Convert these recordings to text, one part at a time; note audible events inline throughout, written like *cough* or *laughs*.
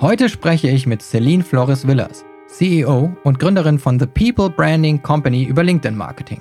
Heute spreche ich mit Celine Flores Villas, CEO und Gründerin von The People Branding Company über LinkedIn Marketing.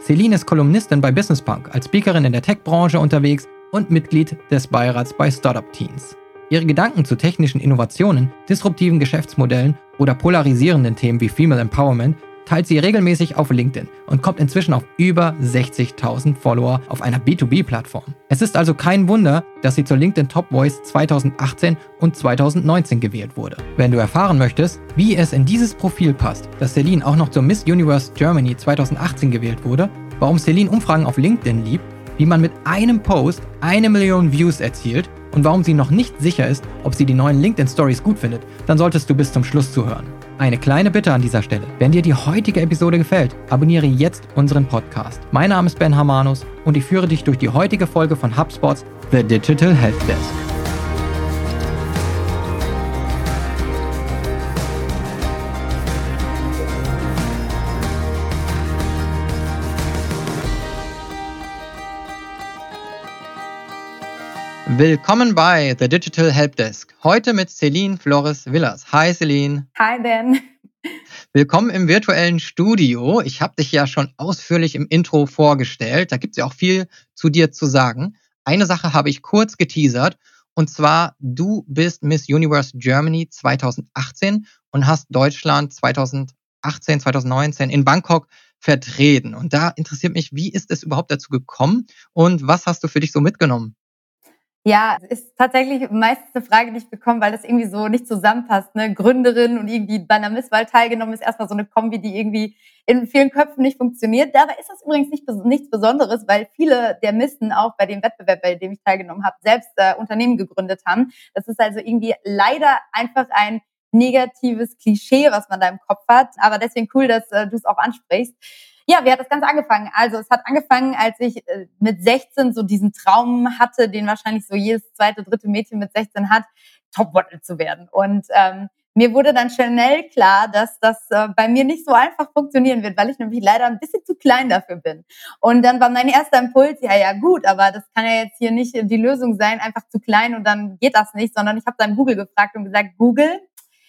Celine ist Kolumnistin bei Business Punk, als Speakerin in der Tech-Branche unterwegs und Mitglied des Beirats bei Startup Teens. Ihre Gedanken zu technischen Innovationen, disruptiven Geschäftsmodellen oder polarisierenden Themen wie Female Empowerment teilt sie regelmäßig auf LinkedIn und kommt inzwischen auf über 60.000 Follower auf einer B2B-Plattform. Es ist also kein Wunder, dass sie zur LinkedIn Top Voice 2018 und 2019 gewählt wurde. Wenn du erfahren möchtest, wie es in dieses Profil passt, dass Celine auch noch zur Miss Universe Germany 2018 gewählt wurde, warum Celine Umfragen auf LinkedIn liebt, wie man mit einem Post eine Million Views erzielt und warum sie noch nicht sicher ist, ob sie die neuen LinkedIn Stories gut findet, dann solltest du bis zum Schluss zuhören. Eine kleine Bitte an dieser Stelle. Wenn dir die heutige Episode gefällt, abonniere jetzt unseren Podcast. Mein Name ist Ben Hamanus und ich führe dich durch die heutige Folge von HubSpots The Digital Help Desk. Willkommen bei The Digital Helpdesk. Heute mit Celine Flores Villas. Hi Celine. Hi Ben. Willkommen im virtuellen Studio. Ich habe dich ja schon ausführlich im Intro vorgestellt. Da gibt es ja auch viel zu dir zu sagen. Eine Sache habe ich kurz geteasert. Und zwar, du bist Miss Universe Germany 2018 und hast Deutschland 2018, 2019 in Bangkok vertreten. Und da interessiert mich, wie ist es überhaupt dazu gekommen und was hast du für dich so mitgenommen? Ja, ist tatsächlich meistens eine Frage, die ich bekomme, weil das irgendwie so nicht zusammenpasst. Ne? Gründerin und irgendwie bei einer Misswahl teilgenommen ist erstmal so eine Kombi, die irgendwie in vielen Köpfen nicht funktioniert. Dabei ist das übrigens nicht, nichts Besonderes, weil viele der Missen auch bei dem Wettbewerb, bei dem ich teilgenommen habe, selbst äh, Unternehmen gegründet haben. Das ist also irgendwie leider einfach ein negatives Klischee, was man da im Kopf hat. Aber deswegen cool, dass äh, du es auch ansprichst. Ja, wie hat das Ganze angefangen? Also es hat angefangen, als ich äh, mit 16 so diesen Traum hatte, den wahrscheinlich so jedes zweite, dritte Mädchen mit 16 hat, Topmodel zu werden. Und ähm, mir wurde dann schnell klar, dass das äh, bei mir nicht so einfach funktionieren wird, weil ich nämlich leider ein bisschen zu klein dafür bin. Und dann war mein erster Impuls, ja, ja gut, aber das kann ja jetzt hier nicht die Lösung sein, einfach zu klein und dann geht das nicht, sondern ich habe dann Google gefragt und gesagt, Google,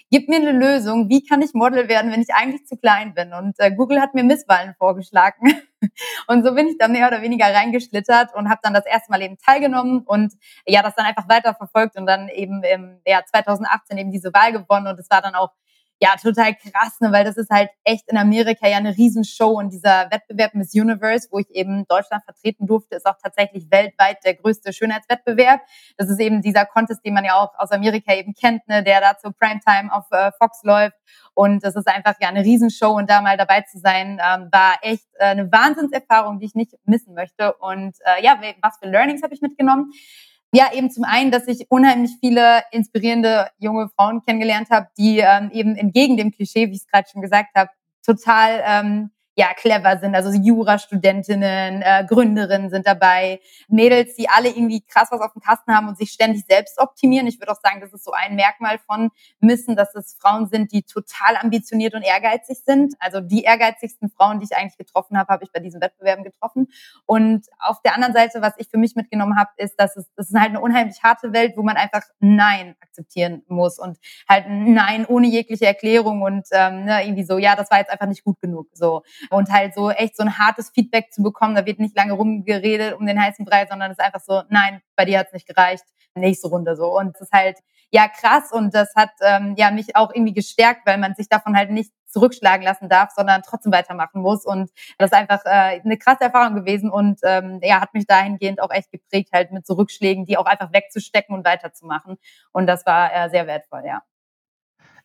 gib mir eine Lösung, wie kann ich Model werden, wenn ich eigentlich zu klein bin? Und äh, Google hat mir Misswahlen vorgeschlagen. *laughs* und so bin ich dann mehr oder weniger reingeschlittert und habe dann das erste Mal eben teilgenommen und ja, das dann einfach weiter verfolgt und dann eben im ja, 2018 eben diese Wahl gewonnen und es war dann auch ja, total krass, ne, weil das ist halt echt in Amerika ja eine Riesenshow und dieser Wettbewerb Miss Universe, wo ich eben Deutschland vertreten durfte, ist auch tatsächlich weltweit der größte Schönheitswettbewerb. Das ist eben dieser Contest, den man ja auch aus Amerika eben kennt, ne, der da zur Primetime auf äh, Fox läuft. Und das ist einfach ja eine Riesenshow und da mal dabei zu sein, ähm, war echt äh, eine Wahnsinnserfahrung, die ich nicht missen möchte. Und äh, ja, was für Learnings habe ich mitgenommen? Ja, eben zum einen, dass ich unheimlich viele inspirierende junge Frauen kennengelernt habe, die ähm, eben entgegen dem Klischee, wie ich es gerade schon gesagt habe, total ähm, ja clever sind. Also Jurastudentinnen, äh, Gründerinnen sind dabei, Mädels, die alle irgendwie krass was auf dem Kasten haben und sich ständig selbst optimieren. Ich würde auch sagen, das ist so ein Merkmal von Missen, dass es Frauen sind, die total ambitioniert und ehrgeizig sind. Also die ehrgeizigsten Frauen, die ich eigentlich getroffen habe, habe ich bei diesen Wettbewerben getroffen. Und auf der anderen Seite, was ich für mich mitgenommen habe, ist, dass es das ist halt eine unheimlich harte Welt, wo man einfach Nein akzeptieren muss und halt Nein ohne jegliche Erklärung und ähm, ne, irgendwie so, ja, das war jetzt einfach nicht gut genug. So und halt so echt so ein hartes Feedback zu bekommen. Da wird nicht lange rumgeredet um den heißen Brei, sondern es ist einfach so, nein, bei dir hat es nicht gereicht, nächste Runde so. Und es ist halt ja krass und das hat ähm, ja mich auch irgendwie gestärkt, weil man sich davon halt nicht zurückschlagen lassen darf, sondern trotzdem weitermachen muss. Und das ist einfach äh, eine krasse Erfahrung gewesen und ähm, ja, hat mich dahingehend auch echt geprägt, halt mit Zurückschlägen, die auch einfach wegzustecken und weiterzumachen. Und das war äh, sehr wertvoll, ja.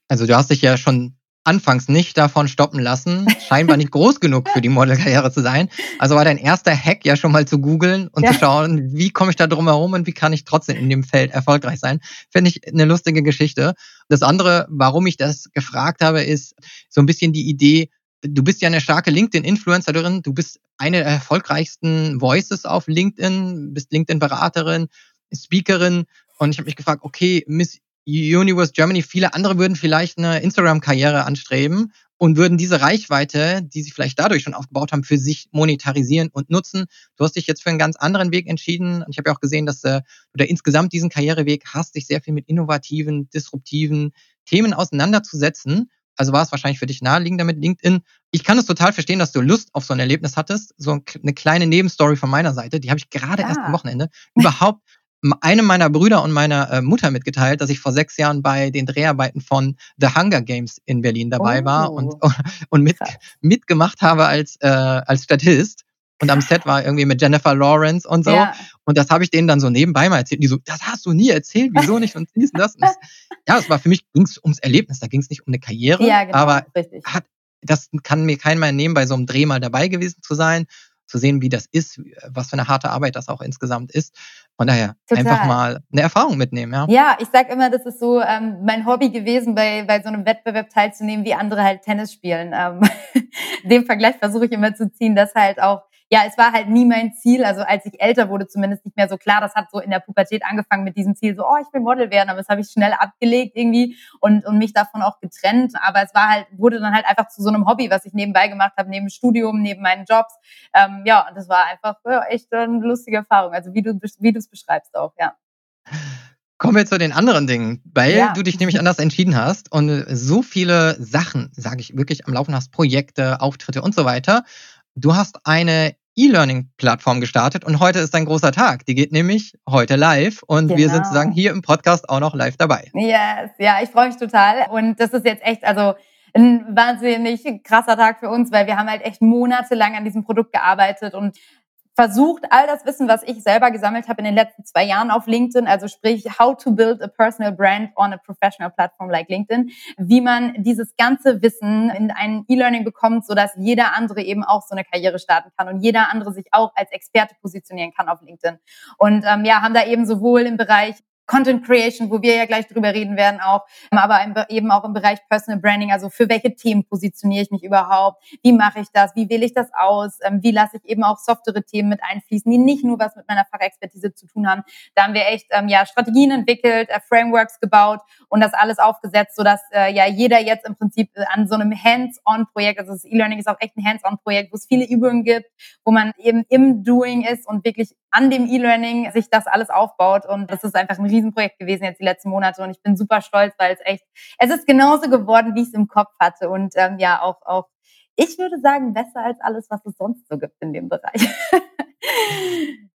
Also du hast dich ja schon anfangs nicht davon stoppen lassen, scheinbar nicht groß genug für die Modelkarriere zu sein. Also war dein erster Hack ja schon mal zu googeln und ja. zu schauen, wie komme ich da drum herum und wie kann ich trotzdem in dem Feld erfolgreich sein. Finde ich eine lustige Geschichte. Das andere, warum ich das gefragt habe, ist so ein bisschen die Idee, du bist ja eine starke LinkedIn-Influencerin, du bist eine der erfolgreichsten Voices auf LinkedIn, bist LinkedIn-Beraterin, Speakerin und ich habe mich gefragt, okay, Miss Universe Germany, viele andere würden vielleicht eine Instagram-Karriere anstreben und würden diese Reichweite, die sie vielleicht dadurch schon aufgebaut haben, für sich monetarisieren und nutzen. Du hast dich jetzt für einen ganz anderen Weg entschieden. Ich habe ja auch gesehen, dass äh, du da insgesamt diesen Karriereweg hast, dich sehr viel mit innovativen, disruptiven Themen auseinanderzusetzen. Also war es wahrscheinlich für dich naheliegender mit LinkedIn. Ich kann es total verstehen, dass du Lust auf so ein Erlebnis hattest. So eine kleine Nebenstory von meiner Seite, die habe ich gerade ah. erst am Wochenende überhaupt einem meiner Brüder und meiner äh, Mutter mitgeteilt, dass ich vor sechs Jahren bei den Dreharbeiten von The Hunger Games in Berlin dabei oh. war und, *laughs* und mit, mitgemacht habe als, äh, als Statist. Und am Set war irgendwie mit Jennifer Lawrence und so. Ja. Und das habe ich denen dann so nebenbei mal erzählt. Und die so, das hast du nie erzählt, wieso nicht? Und dies und das. Und das *laughs* ja, es war für mich, ging es ums Erlebnis, da ging es nicht um eine Karriere. Ja, genau, aber hat, das kann mir kein mehr nehmen, bei so einem Dreh mal dabei gewesen zu sein zu sehen, wie das ist, was für eine harte Arbeit das auch insgesamt ist. Von daher Total. einfach mal eine Erfahrung mitnehmen, ja. Ja, ich sag immer, das ist so ähm, mein Hobby gewesen, bei, bei so einem Wettbewerb teilzunehmen, wie andere halt Tennis spielen. Ähm, *laughs* den Vergleich versuche ich immer zu ziehen, dass halt auch ja, es war halt nie mein Ziel. Also als ich älter wurde, zumindest nicht mehr so klar. Das hat so in der Pubertät angefangen mit diesem Ziel, so, oh, ich will Model werden. Aber das habe ich schnell abgelegt irgendwie und, und mich davon auch getrennt. Aber es war halt, wurde dann halt einfach zu so einem Hobby, was ich nebenbei gemacht habe, neben Studium, neben meinen Jobs. Ähm, ja, und das war einfach ja, echt eine lustige Erfahrung. Also wie du wie du es beschreibst auch, ja. Kommen wir zu den anderen Dingen, weil ja. du dich nämlich anders entschieden hast und so viele Sachen, sage ich wirklich, am Laufen hast, Projekte, Auftritte und so weiter. Du hast eine E-Learning-Plattform gestartet und heute ist ein großer Tag. Die geht nämlich heute live und genau. wir sind sozusagen genau. hier im Podcast auch noch live dabei. Yes, ja, ich freue mich total und das ist jetzt echt, also ein wahnsinnig krasser Tag für uns, weil wir haben halt echt monatelang an diesem Produkt gearbeitet und versucht, all das Wissen, was ich selber gesammelt habe in den letzten zwei Jahren auf LinkedIn, also sprich, how to build a personal brand on a professional platform like LinkedIn, wie man dieses ganze Wissen in ein E-Learning bekommt, sodass jeder andere eben auch so eine Karriere starten kann und jeder andere sich auch als Experte positionieren kann auf LinkedIn. Und ähm, ja, haben da eben sowohl im Bereich Content Creation, wo wir ja gleich drüber reden werden auch, ähm, aber eben auch im Bereich Personal Branding, also für welche Themen positioniere ich mich überhaupt, wie mache ich das, wie wähle ich das aus, ähm, wie lasse ich eben auch softere Themen mit einfließen, die nicht nur was mit meiner Fachexpertise zu tun haben. Da haben wir echt ähm, ja Strategien entwickelt, äh, Frameworks gebaut und das alles aufgesetzt, sodass äh, ja jeder jetzt im Prinzip äh, an so einem Hands-on-Projekt, also das E-Learning ist auch echt ein Hands-on-Projekt, wo es viele Übungen gibt, wo man eben im Doing ist und wirklich an dem E-Learning sich das alles aufbaut. Und das ist einfach ein Riesenprojekt gewesen jetzt die letzten Monate. Und ich bin super stolz, weil es echt, es ist genauso geworden, wie ich es im Kopf hatte. Und ähm, ja auch, auch, ich würde sagen, besser als alles, was es sonst so gibt in dem Bereich. *laughs*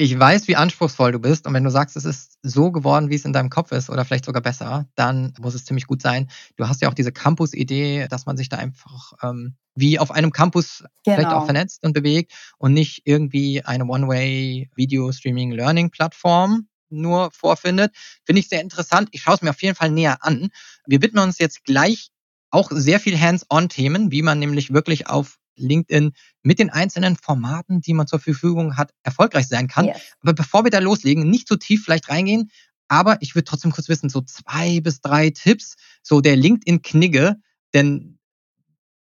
ich weiß, wie anspruchsvoll du bist. Und wenn du sagst, es ist so geworden, wie es in deinem Kopf ist, oder vielleicht sogar besser, dann muss es ziemlich gut sein. Du hast ja auch diese Campus-Idee, dass man sich da einfach ähm, wie auf einem Campus genau. vielleicht auch genau. vernetzt und bewegt und nicht irgendwie eine One-Way-Video-Streaming-Learning-Plattform nur vorfindet. Finde ich sehr interessant. Ich schaue es mir auf jeden Fall näher an. Wir widmen uns jetzt gleich auch sehr viel Hands-on-Themen, wie man nämlich wirklich auf LinkedIn mit den einzelnen Formaten, die man zur Verfügung hat, erfolgreich sein kann. Yes. Aber bevor wir da loslegen, nicht zu so tief vielleicht reingehen, aber ich würde trotzdem kurz wissen, so zwei bis drei Tipps, so der LinkedIn-Knigge, denn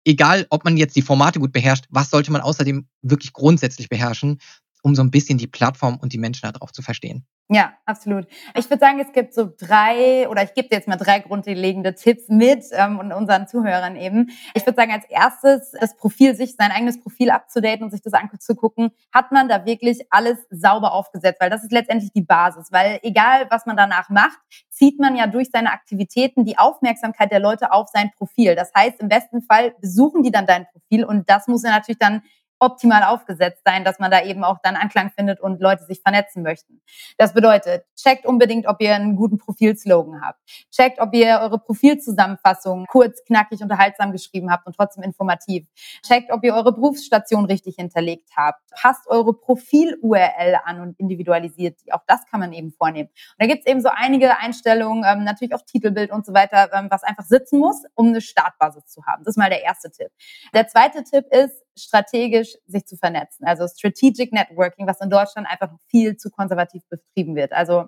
egal, ob man jetzt die Formate gut beherrscht, was sollte man außerdem wirklich grundsätzlich beherrschen, um so ein bisschen die Plattform und die Menschen darauf zu verstehen? Ja, absolut. Ich würde sagen, es gibt so drei oder ich gebe dir jetzt mal drei grundlegende Tipps mit ähm, und unseren Zuhörern eben. Ich würde sagen, als erstes das Profil, sich sein eigenes Profil abzudaten und sich das anzugucken, hat man da wirklich alles sauber aufgesetzt, weil das ist letztendlich die Basis, weil egal was man danach macht, zieht man ja durch seine Aktivitäten die Aufmerksamkeit der Leute auf sein Profil. Das heißt, im besten Fall besuchen die dann dein Profil und das muss ja natürlich dann optimal aufgesetzt sein, dass man da eben auch dann Anklang findet und Leute sich vernetzen möchten. Das bedeutet, checkt unbedingt, ob ihr einen guten Profilslogan habt. Checkt, ob ihr eure Profilzusammenfassung kurz, knackig, unterhaltsam geschrieben habt und trotzdem informativ. Checkt, ob ihr eure Berufsstation richtig hinterlegt habt. Passt eure Profil-URL an und individualisiert die. Auch das kann man eben vornehmen. Und da gibt es eben so einige Einstellungen, ähm, natürlich auch Titelbild und so weiter, ähm, was einfach sitzen muss, um eine Startbasis zu haben. Das ist mal der erste Tipp. Der zweite Tipp ist, strategisch sich zu vernetzen. Also Strategic Networking, was in Deutschland einfach viel zu konservativ betrieben wird. Also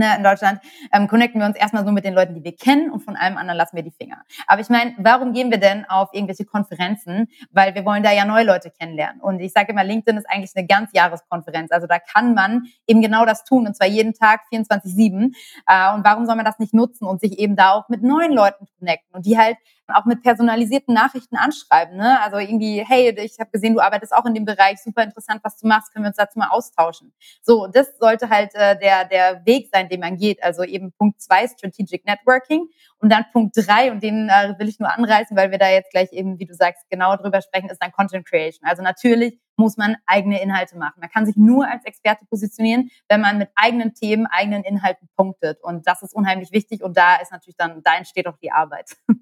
ne, in Deutschland ähm, connecten wir uns erstmal so mit den Leuten, die wir kennen und von allem anderen lassen wir die Finger. Aber ich meine, warum gehen wir denn auf irgendwelche Konferenzen? Weil wir wollen da ja neue Leute kennenlernen. Und ich sage immer, LinkedIn ist eigentlich eine ganz Jahreskonferenz. Also da kann man eben genau das tun und zwar jeden Tag 24-7. Äh, und warum soll man das nicht nutzen und sich eben da auch mit neuen Leuten connecten und die halt auch mit personalisierten Nachrichten anschreiben. Ne? Also irgendwie, hey, ich habe gesehen, du arbeitest auch in dem Bereich, super interessant, was du machst, können wir uns dazu mal austauschen. So, das sollte halt äh, der, der Weg sein, den man geht. Also eben Punkt zwei, Strategic Networking. Und dann Punkt drei, und den äh, will ich nur anreißen, weil wir da jetzt gleich eben, wie du sagst, genau drüber sprechen, ist dann Content Creation. Also natürlich muss man eigene Inhalte machen. Man kann sich nur als Experte positionieren, wenn man mit eigenen Themen, eigenen Inhalten punktet. Und das ist unheimlich wichtig. Und da ist natürlich dann, da entsteht auch die Arbeit. *laughs*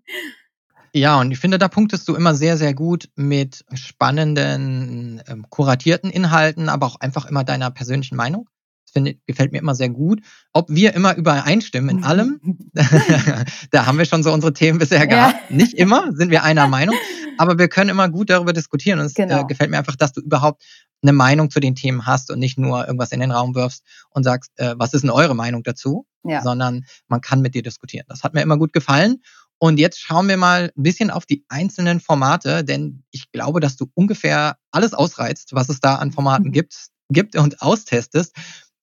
Ja, und ich finde, da punktest du immer sehr, sehr gut mit spannenden, ähm, kuratierten Inhalten, aber auch einfach immer deiner persönlichen Meinung. Das finde, gefällt mir immer sehr gut. Ob wir immer übereinstimmen in allem, *laughs* da haben wir schon so unsere Themen bisher gehabt. Ja. Nicht immer sind wir einer Meinung, aber wir können immer gut darüber diskutieren. Und es äh, genau. äh, gefällt mir einfach, dass du überhaupt eine Meinung zu den Themen hast und nicht nur irgendwas in den Raum wirfst und sagst, äh, was ist denn eure Meinung dazu? Ja. Sondern man kann mit dir diskutieren. Das hat mir immer gut gefallen. Und jetzt schauen wir mal ein bisschen auf die einzelnen Formate, denn ich glaube, dass du ungefähr alles ausreizt, was es da an Formaten gibt, gibt und austestest.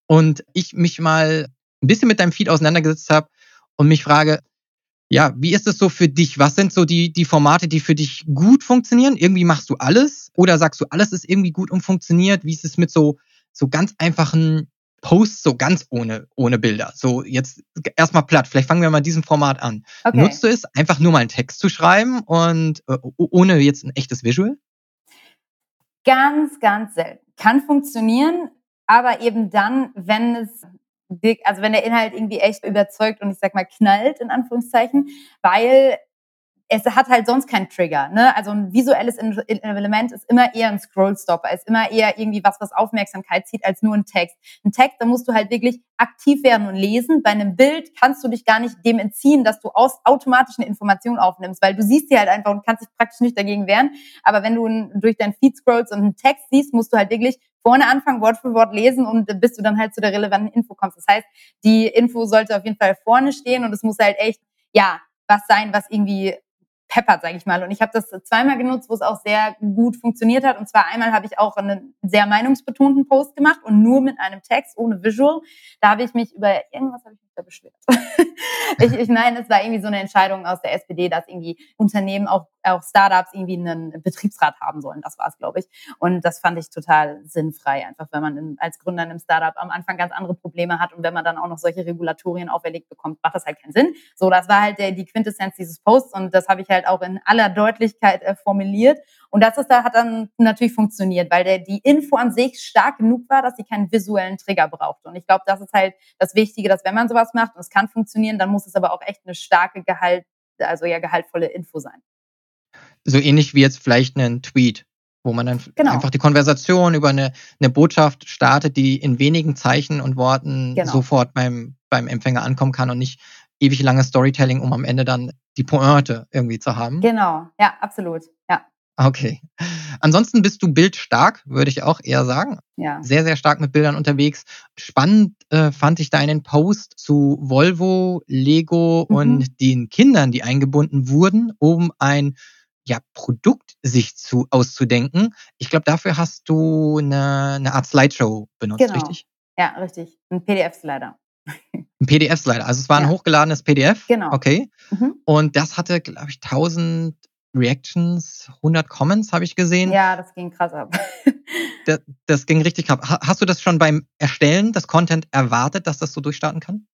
Und ich mich mal ein bisschen mit deinem Feed auseinandergesetzt habe und mich frage, ja, wie ist es so für dich? Was sind so die, die Formate, die für dich gut funktionieren? Irgendwie machst du alles oder sagst du, alles ist irgendwie gut und funktioniert? Wie ist es mit so, so ganz einfachen Posts so ganz ohne, ohne Bilder. So jetzt erstmal platt. Vielleicht fangen wir mal diesem Format an. Okay. Nutzt du es, einfach nur mal einen Text zu schreiben und äh, ohne jetzt ein echtes Visual? Ganz, ganz selten. Kann funktionieren, aber eben dann, wenn es also wenn der Inhalt irgendwie echt überzeugt und ich sag mal knallt in Anführungszeichen, weil es hat halt sonst keinen Trigger. Ne? Also ein visuelles Element ist immer eher ein Scrollstopper, ist immer eher irgendwie was, was Aufmerksamkeit zieht, als nur ein Text. Ein Text, da musst du halt wirklich aktiv werden und lesen. Bei einem Bild kannst du dich gar nicht dem entziehen, dass du aus automatischen Informationen aufnimmst, weil du siehst sie halt einfach und kannst dich praktisch nicht dagegen wehren. Aber wenn du durch dein Feed scrollst und einen Text siehst, musst du halt wirklich vorne anfangen, Wort für Wort lesen und bis du dann halt zu der relevanten Info kommst. Das heißt, die Info sollte auf jeden Fall vorne stehen und es muss halt echt, ja, was sein, was irgendwie peppert, sage ich mal. Und ich habe das zweimal genutzt, wo es auch sehr gut funktioniert hat. Und zwar einmal habe ich auch einen sehr meinungsbetonten Post gemacht und nur mit einem Text, ohne Visual. Da habe ich mich über irgendwas habe ich beschwert. *laughs* ich, ich meine, es war irgendwie so eine Entscheidung aus der SPD, dass irgendwie Unternehmen auch auch Startups irgendwie einen Betriebsrat haben sollen. Das war es, glaube ich. Und das fand ich total sinnfrei, einfach wenn man in, als Gründer in einem Startup am Anfang ganz andere Probleme hat und wenn man dann auch noch solche Regulatorien auferlegt bekommt, macht das halt keinen Sinn. So, das war halt der, die Quintessenz dieses Posts und das habe ich halt auch in aller Deutlichkeit äh, formuliert. Und das ist da hat dann natürlich funktioniert, weil der, die Info an sich stark genug war, dass sie keinen visuellen Trigger brauchte. Und ich glaube, das ist halt das Wichtige, dass wenn man sowas macht und es kann funktionieren, dann muss es aber auch echt eine starke Gehalt, also ja gehaltvolle Info sein so ähnlich wie jetzt vielleicht einen Tweet, wo man dann genau. einfach die Konversation über eine, eine Botschaft startet, die in wenigen Zeichen und Worten genau. sofort beim, beim Empfänger ankommen kann und nicht ewig lange Storytelling, um am Ende dann die Pointe irgendwie zu haben. Genau, ja, absolut, ja. Okay. Ansonsten bist du bildstark, würde ich auch eher sagen. Ja. Sehr, sehr stark mit Bildern unterwegs. Spannend äh, fand ich deinen Post zu Volvo, Lego mhm. und den Kindern, die eingebunden wurden, um ein ja, Produkt sich zu auszudenken. Ich glaube, dafür hast du eine, eine Art Slideshow benutzt, genau. richtig? Ja, richtig. Ein PDF-Slider. *laughs* Ein PDF-Slider. Also es war ein hochgeladenes PDF. Genau. Okay. Mhm. Und das hatte, glaube ich, 1000 Reactions, 100 Comments habe ich gesehen. Ja, das ging krass ab. das, das ging richtig krass. Hast du das schon beim Erstellen des Content erwartet, dass das so durchstarten kann?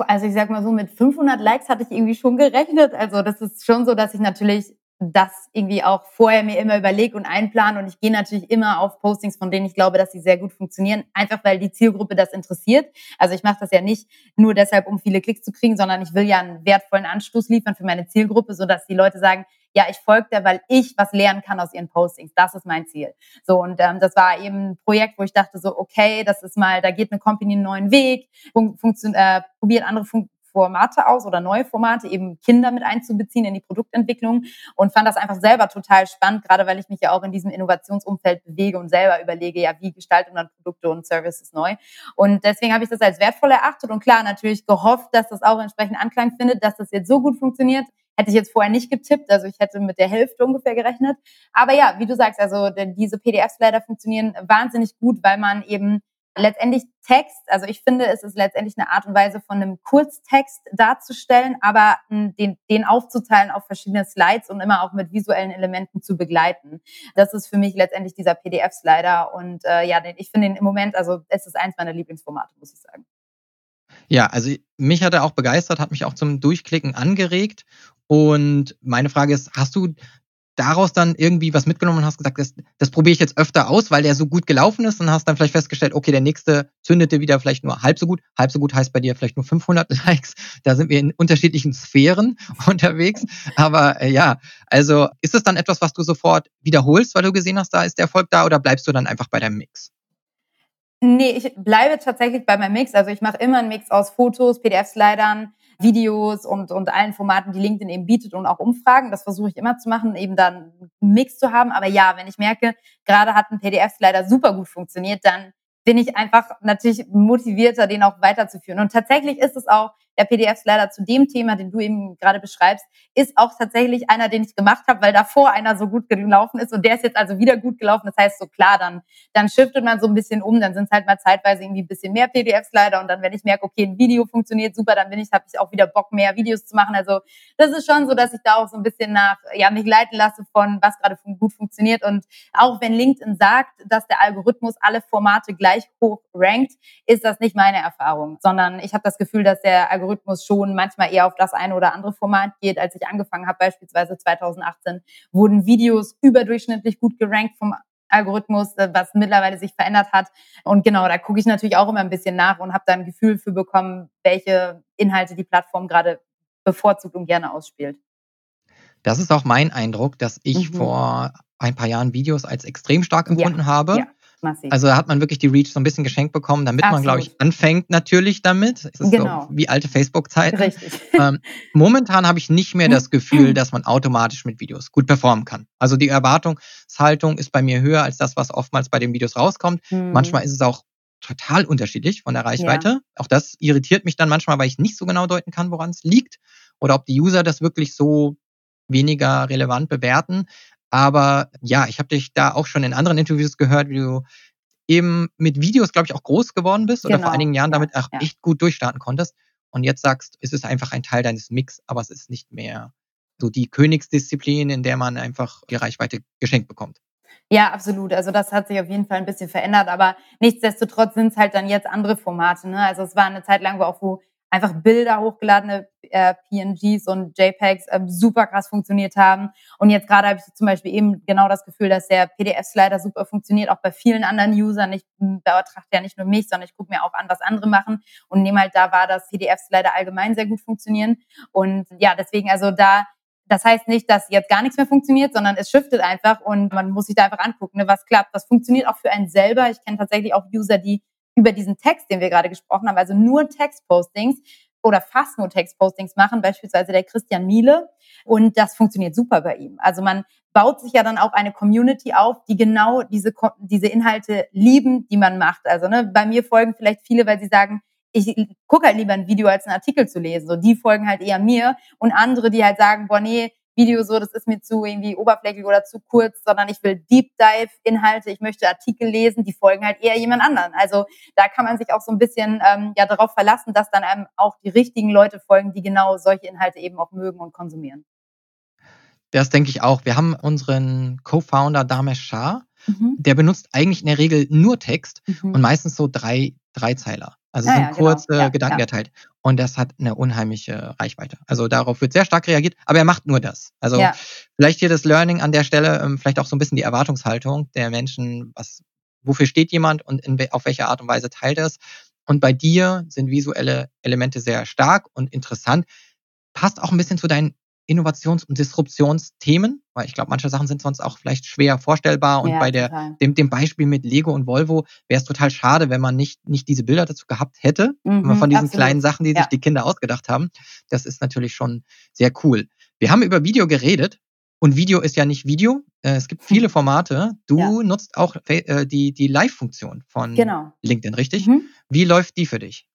Also ich sag mal so, mit 500 Likes hatte ich irgendwie schon gerechnet. Also das ist schon so, dass ich natürlich das irgendwie auch vorher mir immer überlege und einplane und ich gehe natürlich immer auf Postings, von denen ich glaube, dass sie sehr gut funktionieren, einfach weil die Zielgruppe das interessiert. Also ich mache das ja nicht nur deshalb, um viele Klicks zu kriegen, sondern ich will ja einen wertvollen Anstoß liefern für meine Zielgruppe, so dass die Leute sagen, ja, ich folge der, weil ich was lernen kann aus ihren Postings. Das ist mein Ziel. So, und ähm, das war eben ein Projekt, wo ich dachte so, okay, das ist mal, da geht eine Company einen neuen Weg, fun äh, probiert andere Fun Formate aus oder neue Formate, eben Kinder mit einzubeziehen in die Produktentwicklung und fand das einfach selber total spannend, gerade weil ich mich ja auch in diesem Innovationsumfeld bewege und selber überlege, ja, wie gestaltet man Produkte und Services neu. Und deswegen habe ich das als wertvoll erachtet und klar natürlich gehofft, dass das auch entsprechend Anklang findet, dass das jetzt so gut funktioniert. Hätte ich jetzt vorher nicht getippt, also ich hätte mit der Hälfte ungefähr gerechnet. Aber ja, wie du sagst, also diese PDFs leider funktionieren wahnsinnig gut, weil man eben letztendlich Text, also ich finde, es ist letztendlich eine Art und Weise von einem Kurztext darzustellen, aber den, den aufzuteilen auf verschiedene Slides und immer auch mit visuellen Elementen zu begleiten. Das ist für mich letztendlich dieser PDF-Slider und äh, ja, den, ich finde ihn im Moment, also es ist eins meiner Lieblingsformate, muss ich sagen. Ja, also mich hat er auch begeistert, hat mich auch zum Durchklicken angeregt. Und meine Frage ist, hast du daraus dann irgendwie was mitgenommen und hast gesagt, das, das probiere ich jetzt öfter aus, weil der so gut gelaufen ist und hast dann vielleicht festgestellt, okay, der nächste zündete wieder vielleicht nur halb so gut. Halb so gut heißt bei dir vielleicht nur 500 *laughs* Likes. Da sind wir in unterschiedlichen Sphären *laughs* unterwegs. Aber äh, ja, also ist es dann etwas, was du sofort wiederholst, weil du gesehen hast, da ist der Erfolg da oder bleibst du dann einfach bei deinem Mix? Nee, ich bleibe tatsächlich bei meinem Mix. Also ich mache immer einen Mix aus Fotos, PDF-Slidern, Videos und, und allen Formaten, die LinkedIn eben bietet und auch Umfragen. Das versuche ich immer zu machen, eben dann einen Mix zu haben. Aber ja, wenn ich merke, gerade hat ein PDF-Slider super gut funktioniert, dann bin ich einfach natürlich motivierter, den auch weiterzuführen. Und tatsächlich ist es auch, der PDF-Slider zu dem Thema, den du eben gerade beschreibst, ist auch tatsächlich einer, den ich gemacht habe, weil davor einer so gut gelaufen ist und der ist jetzt also wieder gut gelaufen. Das heißt, so klar, dann, dann shiftet man so ein bisschen um, dann sind es halt mal zeitweise irgendwie ein bisschen mehr PDF-Slider und dann, wenn ich merke, okay, ein Video funktioniert super, dann bin ich, habe ich auch wieder Bock, mehr Videos zu machen. Also das ist schon so, dass ich da auch so ein bisschen nach, ja, mich leiten lasse von, was gerade gut funktioniert. Und auch wenn LinkedIn sagt, dass der Algorithmus alle Formate gleich hoch rankt, ist das nicht meine Erfahrung, sondern ich habe das Gefühl, dass der Algorithmus Algorithmus schon manchmal eher auf das eine oder andere Format geht. Als ich angefangen habe, beispielsweise 2018, wurden Videos überdurchschnittlich gut gerankt vom Algorithmus, äh, was mittlerweile sich verändert hat. Und genau, da gucke ich natürlich auch immer ein bisschen nach und habe da ein Gefühl für bekommen, welche Inhalte die Plattform gerade bevorzugt und gerne ausspielt. Das ist auch mein Eindruck, dass ich mhm. vor ein paar Jahren Videos als extrem stark empfunden ja, habe. Ja. Massiv. Also hat man wirklich die Reach so ein bisschen geschenkt bekommen, damit Absolut. man, glaube ich, anfängt natürlich damit. Es ist genau. so wie alte Facebook-Zeiten. Richtig. *laughs* Ähm, momentan habe ich nicht mehr das *laughs* Gefühl, dass man automatisch mit Videos gut performen kann. Also die Erwartungshaltung ist bei mir höher als das, was oftmals bei den Videos rauskommt. Mhm. Manchmal ist es auch total unterschiedlich von der Reichweite. Ja. Auch das irritiert mich dann manchmal, weil ich nicht so genau deuten kann, woran es liegt. Oder ob die User das wirklich so weniger relevant bewerten. Aber ja, ich habe dich da auch schon in anderen Interviews gehört, wie du eben mit Videos, glaube ich, auch groß geworden bist genau. oder vor genau. einigen Jahren damit auch ja. echt gut durchstarten konntest. Und jetzt sagst, es ist einfach ein Teil deines Mix, aber es ist nicht mehr so die Königsdisziplin, in der man einfach die Reichweite geschenkt bekommt. Ja, absolut. Also das hat sich auf jeden Fall ein bisschen verändert, aber nichtsdestotrotz sind es halt dann jetzt andere Formate. Ne? Also es war eine Zeit lang, wo auch wo einfach Bilder hochgeladene äh, PNGs und JPEGs äh, super krass funktioniert haben. Und jetzt gerade habe ich zum Beispiel eben genau das Gefühl, dass der PDF-Slider super funktioniert, auch bei vielen anderen Usern. Ich betrachte ja nicht nur mich, sondern ich gucke mir auch an, was andere machen und nehme halt da wahr, dass PDF-Slider allgemein sehr gut funktionieren. Und ja, deswegen also da das heißt nicht, dass jetzt gar nichts mehr funktioniert, sondern es shiftet einfach und man muss sich da einfach angucken, ne, was klappt. Was funktioniert auch für einen selber. Ich kenne tatsächlich auch User, die über diesen Text, den wir gerade gesprochen haben, also nur Textpostings oder fast nur Textpostings machen, beispielsweise der Christian Miele. Und das funktioniert super bei ihm. Also man baut sich ja dann auch eine Community auf, die genau diese, diese Inhalte lieben, die man macht. Also ne, bei mir folgen vielleicht viele, weil sie sagen, ich gucke halt lieber ein Video als einen Artikel zu lesen. So, die folgen halt eher mir. Und andere, die halt sagen, boah, nee, Video so, das ist mir zu irgendwie oberflächlich oder zu kurz, sondern ich will Deep Dive Inhalte, ich möchte Artikel lesen, die folgen halt eher jemand anderen. Also da kann man sich auch so ein bisschen ähm, ja darauf verlassen, dass dann einem auch die richtigen Leute folgen, die genau solche Inhalte eben auch mögen und konsumieren. Das denke ich auch. Wir haben unseren Co-Founder Damesh Shah, mhm. der benutzt eigentlich in der Regel nur Text mhm. und meistens so drei, drei Zeiler. Also ja, sind ja, genau. kurze genau. Gedanken ja. erteilt. Und das hat eine unheimliche Reichweite. Also darauf wird sehr stark reagiert, aber er macht nur das. Also ja. vielleicht hier das Learning an der Stelle, ähm, vielleicht auch so ein bisschen die Erwartungshaltung der Menschen, was, wofür steht jemand und in, auf welche Art und Weise teilt er es. Und bei dir sind visuelle Elemente sehr stark und interessant. Passt auch ein bisschen zu deinen Innovations- und Disruptionsthemen, weil ich glaube, manche Sachen sind sonst auch vielleicht schwer vorstellbar. Und ja, bei der, dem, dem Beispiel mit Lego und Volvo wäre es total schade, wenn man nicht, nicht diese Bilder dazu gehabt hätte, mhm, von diesen absolut. kleinen Sachen, die ja. sich die Kinder ausgedacht haben. Das ist natürlich schon sehr cool. Wir haben über Video geredet. Und Video ist ja nicht Video. Äh, es gibt viele *laughs* Formate. Du ja. nutzt auch äh, die, die Live-Funktion von genau. LinkedIn, richtig? Mhm. Wie läuft die für dich?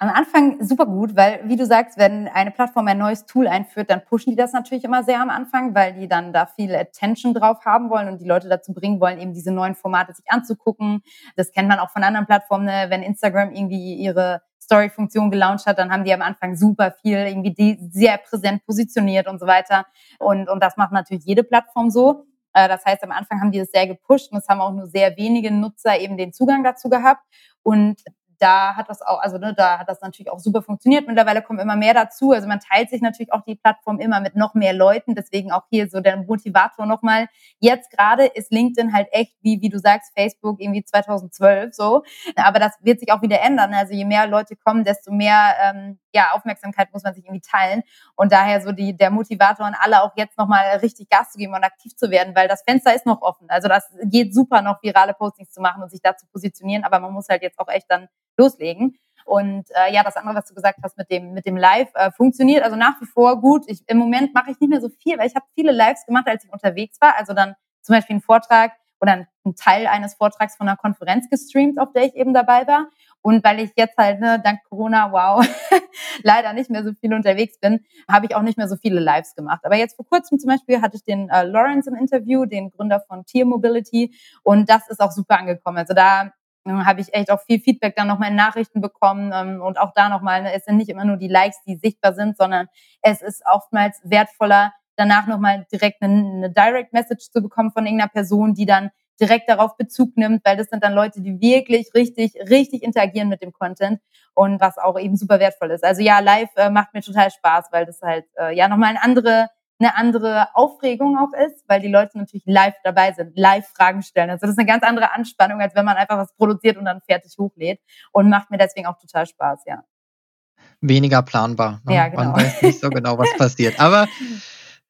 Am Anfang super gut, weil, wie du sagst, wenn eine Plattform ein neues Tool einführt, dann pushen die das natürlich immer sehr am Anfang, weil die dann da viel Attention drauf haben wollen und die Leute dazu bringen wollen, eben diese neuen Formate sich anzugucken. Das kennt man auch von anderen Plattformen, ne? wenn Instagram irgendwie ihre Story-Funktion gelauncht hat, dann haben die am Anfang super viel irgendwie sehr präsent positioniert und so weiter. Und, und das macht natürlich jede Plattform so. Äh, das heißt, am Anfang haben die das sehr gepusht und es haben auch nur sehr wenige Nutzer eben den Zugang dazu gehabt. Und da hat das auch, also ne, da hat das natürlich auch super funktioniert. Mittlerweile kommen immer mehr dazu. Also man teilt sich natürlich auch die Plattform immer mit noch mehr Leuten. Deswegen auch hier so der Motivator nochmal. Jetzt gerade ist LinkedIn halt echt wie, wie du sagst, Facebook irgendwie 2012 so. Aber das wird sich auch wieder ändern. Also je mehr Leute kommen, desto mehr ähm, ja, Aufmerksamkeit muss man sich irgendwie teilen. Und daher so die, der Motivator an alle auch jetzt nochmal richtig Gas zu geben und aktiv zu werden, weil das Fenster ist noch offen. Also das geht super noch virale Postings zu machen und sich da zu positionieren, aber man muss halt jetzt auch echt dann loslegen. Und äh, ja, das andere, was du gesagt hast mit dem mit dem Live, äh, funktioniert also nach wie vor gut. Ich, Im Moment mache ich nicht mehr so viel, weil ich habe viele Lives gemacht, als ich unterwegs war. Also dann zum Beispiel einen Vortrag oder einen Teil eines Vortrags von einer Konferenz gestreamt, auf der ich eben dabei war. Und weil ich jetzt halt, ne, dank Corona, wow, *laughs* leider nicht mehr so viel unterwegs bin, habe ich auch nicht mehr so viele Lives gemacht. Aber jetzt vor kurzem zum Beispiel hatte ich den äh, Lawrence im Interview, den Gründer von Tier Mobility. Und das ist auch super angekommen. Also da habe ich echt auch viel Feedback dann nochmal in Nachrichten bekommen ähm, und auch da nochmal, ne, es sind nicht immer nur die Likes, die sichtbar sind, sondern es ist oftmals wertvoller, danach nochmal direkt eine Direct Message zu bekommen von irgendeiner Person, die dann direkt darauf Bezug nimmt, weil das sind dann Leute, die wirklich richtig, richtig interagieren mit dem Content und was auch eben super wertvoll ist. Also ja, live äh, macht mir total Spaß, weil das halt äh, ja nochmal eine andere eine andere Aufregung auch ist, weil die Leute natürlich live dabei sind, live Fragen stellen. Also das ist eine ganz andere Anspannung, als wenn man einfach was produziert und dann fertig hochlädt und macht mir deswegen auch total Spaß, ja. Weniger planbar. Ne? Ja, genau. Man weiß nicht so genau, was *laughs* passiert. Aber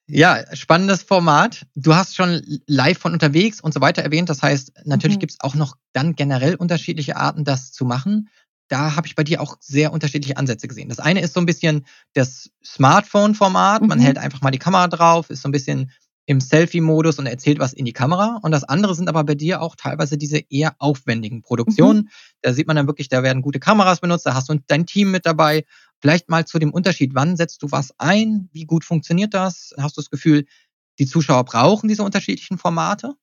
ja, spannendes Format. Du hast schon live von unterwegs und so weiter erwähnt. Das heißt, natürlich mhm. gibt es auch noch dann generell unterschiedliche Arten, das zu machen da habe ich bei dir auch sehr unterschiedliche Ansätze gesehen. Das eine ist so ein bisschen das Smartphone-Format. Man mhm. hält einfach mal die Kamera drauf, ist so ein bisschen im Selfie-Modus und erzählt was in die Kamera. Und das andere sind aber bei dir auch teilweise diese eher aufwendigen Produktionen. Mhm. Da sieht man dann wirklich, da werden gute Kameras benutzt, da hast du dein Team mit dabei. Vielleicht mal zu dem Unterschied, wann setzt du was ein? Wie gut funktioniert das? Hast du das Gefühl, die Zuschauer brauchen diese unterschiedlichen Formate?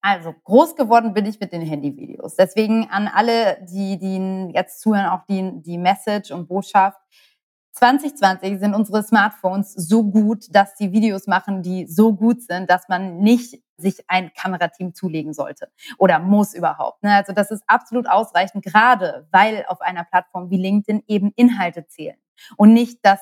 Also groß geworden bin ich mit den Handyvideos. Deswegen an alle, die, die jetzt zuhören, auch die, die Message und Botschaft. 2020 sind unsere Smartphones so gut, dass die Videos machen, die so gut sind, dass man nicht sich ein Kamerateam zulegen sollte oder muss überhaupt. Ne? Also das ist absolut ausreichend, gerade weil auf einer Plattform wie LinkedIn eben Inhalte zählen und nicht das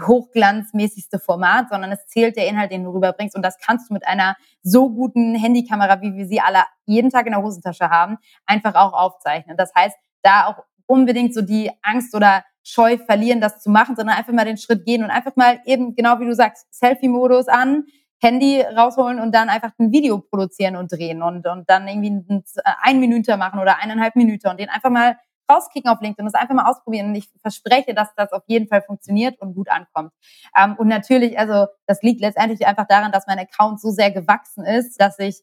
hochglanzmäßigste Format, sondern es zählt der Inhalt, den du rüberbringst. Und das kannst du mit einer so guten Handykamera, wie wir sie alle jeden Tag in der Hosentasche haben, einfach auch aufzeichnen. Das heißt, da auch unbedingt so die Angst oder Scheu verlieren, das zu machen, sondern einfach mal den Schritt gehen und einfach mal eben, genau wie du sagst, Selfie-Modus an, Handy rausholen und dann einfach ein Video produzieren und drehen und, und dann irgendwie ein, ein Minute machen oder eineinhalb Minuten und den einfach mal rauskicken auf LinkedIn und es einfach mal ausprobieren. Und ich verspreche, dass das auf jeden Fall funktioniert und gut ankommt. Ähm, und natürlich, also das liegt letztendlich einfach daran, dass mein Account so sehr gewachsen ist, dass ich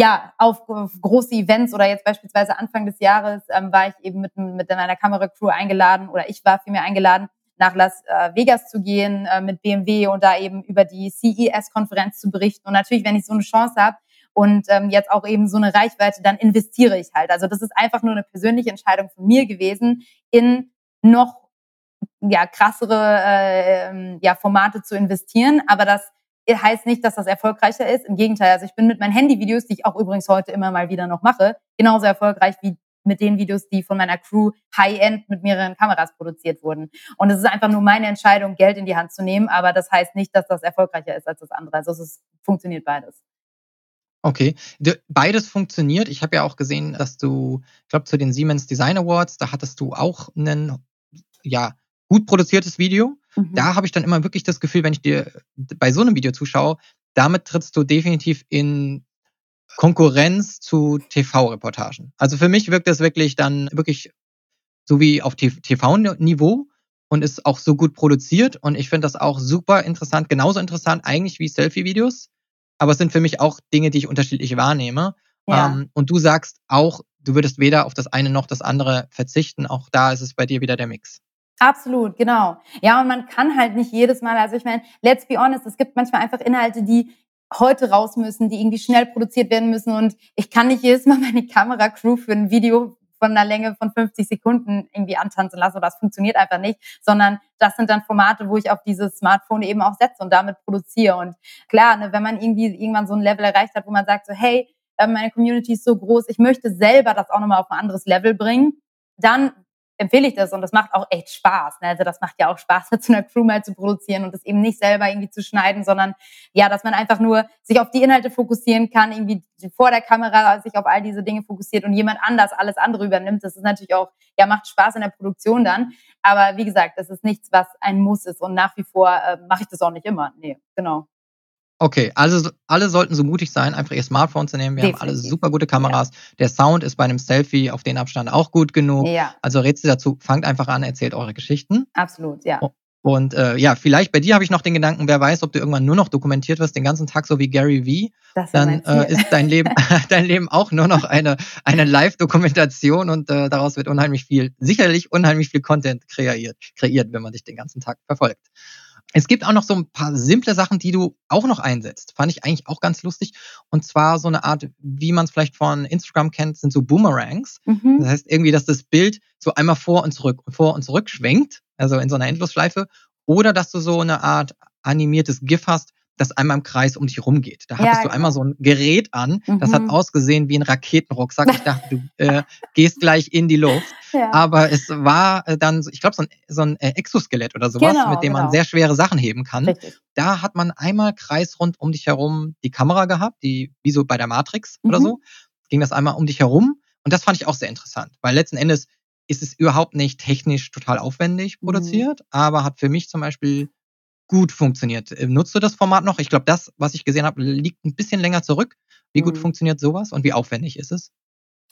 ja, auf, auf große Events oder jetzt beispielsweise Anfang des Jahres ähm, war ich eben mit, mit einer Kameracrew eingeladen oder ich war vielmehr eingeladen, nach Las äh, Vegas zu gehen äh, mit BMW und da eben über die CES-Konferenz zu berichten. Und natürlich, wenn ich so eine Chance habe, und ähm, jetzt auch eben so eine Reichweite, dann investiere ich halt. Also das ist einfach nur eine persönliche Entscheidung von mir gewesen, in noch ja krassere äh, ja Formate zu investieren, aber das heißt nicht, dass das erfolgreicher ist. Im Gegenteil, also ich bin mit meinen Handyvideos, die ich auch übrigens heute immer mal wieder noch mache, genauso erfolgreich wie mit den Videos, die von meiner Crew High-End mit mehreren Kameras produziert wurden. Und es ist einfach nur meine Entscheidung, Geld in die Hand zu nehmen, aber das heißt nicht, dass das erfolgreicher ist als das andere. Also es ist, funktioniert beides. Okay, beides funktioniert. Ich habe ja auch gesehen, dass du, ich glaube, zu den Siemens Design Awards, da hattest du auch ein ja, gut produziertes Video. Mhm. Da habe ich dann immer wirklich das Gefühl, wenn ich dir bei so einem Video zuschaue, damit trittst du definitiv in Konkurrenz zu TV-Reportagen. Also für mich wirkt das wirklich dann wirklich so wie auf TV-Niveau und ist auch so gut produziert. Und ich finde das auch super interessant, genauso interessant eigentlich wie Selfie-Videos aber es sind für mich auch Dinge, die ich unterschiedlich wahrnehme. Ja. Ähm, und du sagst auch, du würdest weder auf das eine noch das andere verzichten. Auch da ist es bei dir wieder der Mix. Absolut, genau. Ja, und man kann halt nicht jedes Mal, also ich meine, let's be honest, es gibt manchmal einfach Inhalte, die heute raus müssen, die irgendwie schnell produziert werden müssen und ich kann nicht jedes Mal *laughs* meine Kameracrew für ein Video von einer Länge von 50 Sekunden irgendwie antanzen lassen oder das funktioniert einfach nicht, sondern das sind dann Formate, wo ich auf dieses Smartphone eben auch setze und damit produziere und klar, ne, wenn man irgendwie irgendwann so ein Level erreicht hat, wo man sagt so, hey, äh, meine Community ist so groß, ich möchte selber das auch nochmal auf ein anderes Level bringen, dann empfehle ich das und das macht auch echt Spaß. Ne? Also das macht ja auch Spaß, *laughs* so einer Crew mal zu produzieren und das eben nicht selber irgendwie zu schneiden, sondern ja, dass man einfach nur sich auf die Inhalte fokussieren kann, irgendwie vor der Kamera sich auf all diese Dinge fokussiert und jemand anders alles andere übernimmt. Das ist natürlich auch, ja, macht Spaß in der Produktion dann. Aber wie gesagt, das ist nichts, was ein Muss ist und nach wie vor äh, mache ich das auch nicht immer. Nee, genau. Okay, also alle sollten so mutig sein, einfach ihr Smartphone zu nehmen. Wir Definitiv. haben alle super gute Kameras. Ja. Der Sound ist bei einem Selfie auf den Abstand auch gut genug. Ja. Also rätst du dazu, fangt einfach an, erzählt eure Geschichten. Absolut, ja. Und äh, ja, vielleicht bei dir habe ich noch den Gedanken, wer weiß, ob du irgendwann nur noch dokumentiert wirst, den ganzen Tag so wie Gary V. Das dann äh, ist dein Leben, *laughs* *laughs* dein Leben auch nur noch eine, eine Live-Dokumentation und äh, daraus wird unheimlich viel, sicherlich unheimlich viel Content kreiert, kreiert, wenn man dich den ganzen Tag verfolgt. Es gibt auch noch so ein paar simple Sachen, die du auch noch einsetzt. Fand ich eigentlich auch ganz lustig. Und zwar so eine Art, wie man es vielleicht von Instagram kennt, sind so Boomerangs. Mhm. Das heißt irgendwie, dass das Bild so einmal vor und zurück, vor und zurück schwenkt, also in so einer Endlosschleife. Oder dass du so eine Art animiertes GIF hast, das einmal im Kreis um dich rumgeht. Da hattest ja, du einmal so ein Gerät an, das hat mhm. ausgesehen wie ein Raketenrucksack. Ich dachte, du *laughs* äh, gehst gleich in die Luft. Ja. Aber es war äh, dann, ich glaube, so ein, so ein äh, Exoskelett oder sowas, genau, mit dem genau. man sehr schwere Sachen heben kann. Richtig. Da hat man einmal kreisrund um dich herum die Kamera gehabt, die wie so bei der Matrix mhm. oder so. Ging das einmal um dich herum. Und das fand ich auch sehr interessant, weil letzten Endes ist es überhaupt nicht technisch total aufwendig mhm. produziert, mhm. aber hat für mich zum Beispiel gut funktioniert. Äh, nutzt du das Format noch? Ich glaube, das, was ich gesehen habe, liegt ein bisschen länger zurück. Wie gut mhm. funktioniert sowas und wie aufwendig ist es?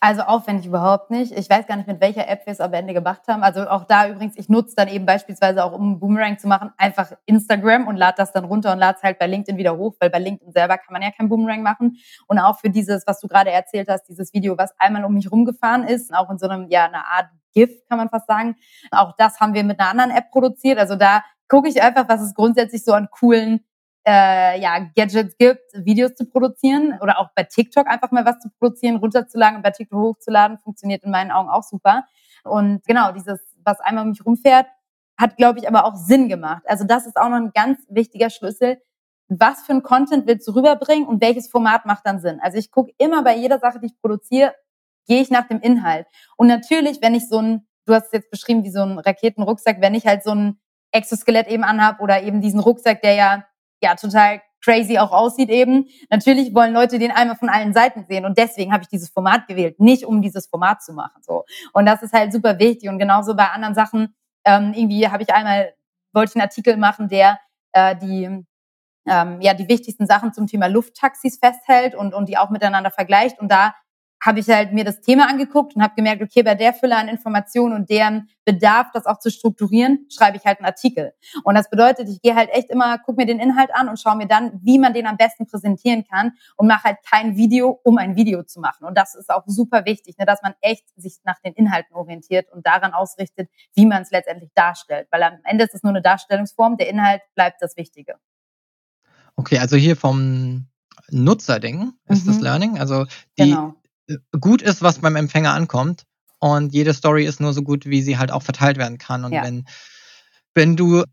Also aufwendig überhaupt nicht. Ich weiß gar nicht, mit welcher App wir es am Ende gemacht haben. Also auch da übrigens, ich nutze dann eben beispielsweise auch, um Boomerang zu machen, einfach Instagram und lade das dann runter und lade es halt bei LinkedIn wieder hoch, weil bei LinkedIn selber kann man ja kein Boomerang machen. Und auch für dieses, was du gerade erzählt hast, dieses Video, was einmal um mich rumgefahren ist, auch in so einem, ja, einer Art GIF, kann man fast sagen. Auch das haben wir mit einer anderen App produziert. Also da gucke ich einfach, was es grundsätzlich so an coolen äh, ja, Gadgets gibt, Videos zu produzieren oder auch bei TikTok einfach mal was zu produzieren, runterzuladen und bei TikTok hochzuladen, funktioniert in meinen Augen auch super. Und genau, dieses, was einmal um mich rumfährt, hat, glaube ich, aber auch Sinn gemacht. Also das ist auch noch ein ganz wichtiger Schlüssel. Was für ein Content willst du rüberbringen und welches Format macht dann Sinn? Also ich gucke immer bei jeder Sache, die ich produziere, gehe ich nach dem Inhalt. Und natürlich, wenn ich so ein, du hast es jetzt beschrieben wie so ein Raketenrucksack, wenn ich halt so ein Exoskelett eben anhab oder eben diesen Rucksack, der ja, ja total crazy auch aussieht eben. Natürlich wollen Leute den einmal von allen Seiten sehen und deswegen habe ich dieses Format gewählt, nicht um dieses Format zu machen. So und das ist halt super wichtig und genauso bei anderen Sachen. Ähm, irgendwie habe ich einmal wollte ich einen Artikel machen, der äh, die ähm, ja die wichtigsten Sachen zum Thema Lufttaxis festhält und und die auch miteinander vergleicht und da habe ich halt mir das Thema angeguckt und habe gemerkt, okay, bei der Fülle an Informationen und deren Bedarf, das auch zu strukturieren, schreibe ich halt einen Artikel. Und das bedeutet, ich gehe halt echt immer, guck mir den Inhalt an und schaue mir dann, wie man den am besten präsentieren kann und mache halt kein Video, um ein Video zu machen. Und das ist auch super wichtig, ne, dass man echt sich nach den Inhalten orientiert und daran ausrichtet, wie man es letztendlich darstellt. Weil am Ende ist es nur eine Darstellungsform, der Inhalt bleibt das Wichtige. Okay, also hier vom Nutzerdenken ist mhm. das Learning. Also die, genau gut ist, was beim Empfänger ankommt. Und jede Story ist nur so gut, wie sie halt auch verteilt werden kann. Und ja. wenn, wenn du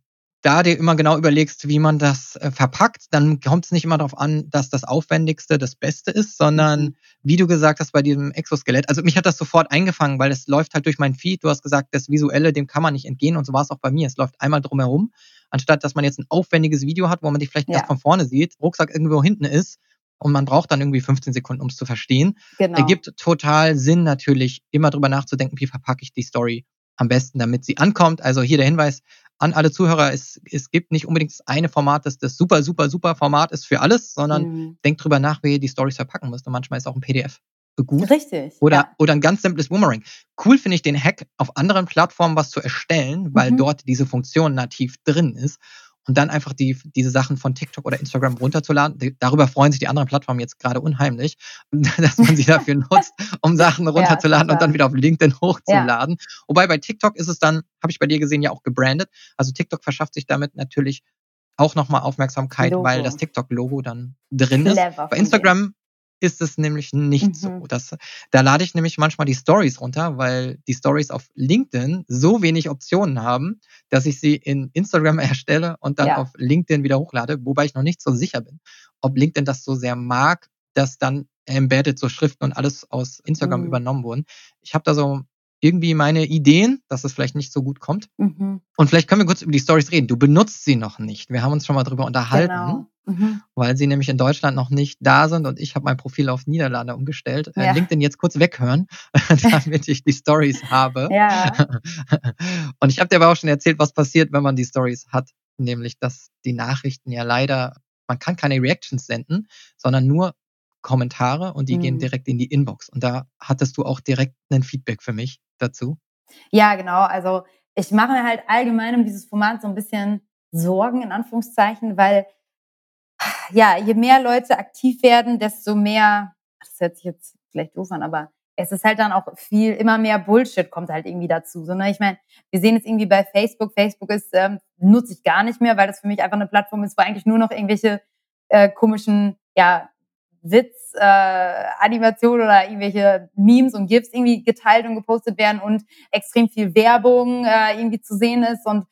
da dir immer genau überlegst, wie man das äh, verpackt, dann kommt es nicht immer darauf an, dass das Aufwendigste das Beste ist, sondern mhm. wie du gesagt hast bei diesem Exoskelett. Also mich hat das sofort eingefangen, weil es läuft halt durch mein Feed. Du hast gesagt, das Visuelle, dem kann man nicht entgehen und so war es auch bei mir. Es läuft einmal drumherum, anstatt dass man jetzt ein aufwendiges Video hat, wo man dich vielleicht ja. erst von vorne sieht, Rucksack irgendwo hinten ist und man braucht dann irgendwie 15 Sekunden, um es zu verstehen. Genau. Ergibt total Sinn natürlich, immer drüber nachzudenken, wie verpacke ich die Story am besten, damit sie ankommt. Also hier der Hinweis an alle Zuhörer, es, es gibt nicht unbedingt das eine Format, das das super, super, super Format ist für alles, sondern mhm. denkt drüber nach, wie ihr die Stories verpacken müsst. Und manchmal ist auch ein PDF gut. Richtig. Oder, ja. oder ein ganz simples Boomerang. Cool finde ich den Hack, auf anderen Plattformen was zu erstellen, weil mhm. dort diese Funktion nativ drin ist und dann einfach die, diese Sachen von TikTok oder Instagram runterzuladen. Darüber freuen sich die anderen Plattformen jetzt gerade unheimlich, *laughs* dass man sie *laughs* dafür nutzt, um Sachen runterzuladen ja, und dann wieder auf LinkedIn hochzuladen. Ja. Wobei bei TikTok ist es dann, habe ich bei dir gesehen, ja auch gebrandet. Also TikTok verschafft sich damit natürlich auch nochmal Aufmerksamkeit, Logo. weil das TikTok-Logo dann drin Clever ist. Bei Instagram ist es nämlich nicht mhm. so. Das, da lade ich nämlich manchmal die Stories runter, weil die Stories auf LinkedIn so wenig Optionen haben, dass ich sie in Instagram *laughs* erstelle und dann ja. auf LinkedIn wieder hochlade, wobei ich noch nicht so sicher bin, ob LinkedIn das so sehr mag, dass dann embedded so Schriften und alles aus Instagram mhm. übernommen wurden. Ich habe da so irgendwie meine Ideen, dass es vielleicht nicht so gut kommt. Mhm. Und vielleicht können wir kurz über die Stories reden. Du benutzt sie noch nicht. Wir haben uns schon mal drüber unterhalten. Genau mhm. weil sie nämlich in Deutschland noch nicht da sind und ich habe mein Profil auf Niederlande umgestellt. Äh, ja. LinkedIn jetzt kurz weghören, *laughs* damit ich die Stories habe. Ja. *laughs* Und ich habe dir aber auch schon erzählt, was passiert, wenn man die Stories hat, nämlich dass die Nachrichten ja leider, man kann keine Reactions senden, sondern nur Kommentare und die mhm. gehen direkt in die Inbox. Und da hattest du auch direkt ein Feedback für mich dazu. Ja, genau. Also ich mache mir halt allgemein um dieses Format so ein bisschen Sorgen in Anführungszeichen, weil ja, je mehr Leute aktiv werden, desto mehr, das hört sich jetzt vielleicht doof an, aber es ist halt dann auch viel, immer mehr Bullshit kommt halt irgendwie dazu. So, ne? Ich meine, wir sehen es irgendwie bei Facebook. Facebook ist, ähm, nutze ich gar nicht mehr, weil das für mich einfach eine Plattform ist, wo eigentlich nur noch irgendwelche äh, komischen, ja, Witz, äh, Animationen oder irgendwelche Memes und GIFs irgendwie geteilt und gepostet werden und extrem viel Werbung äh, irgendwie zu sehen ist und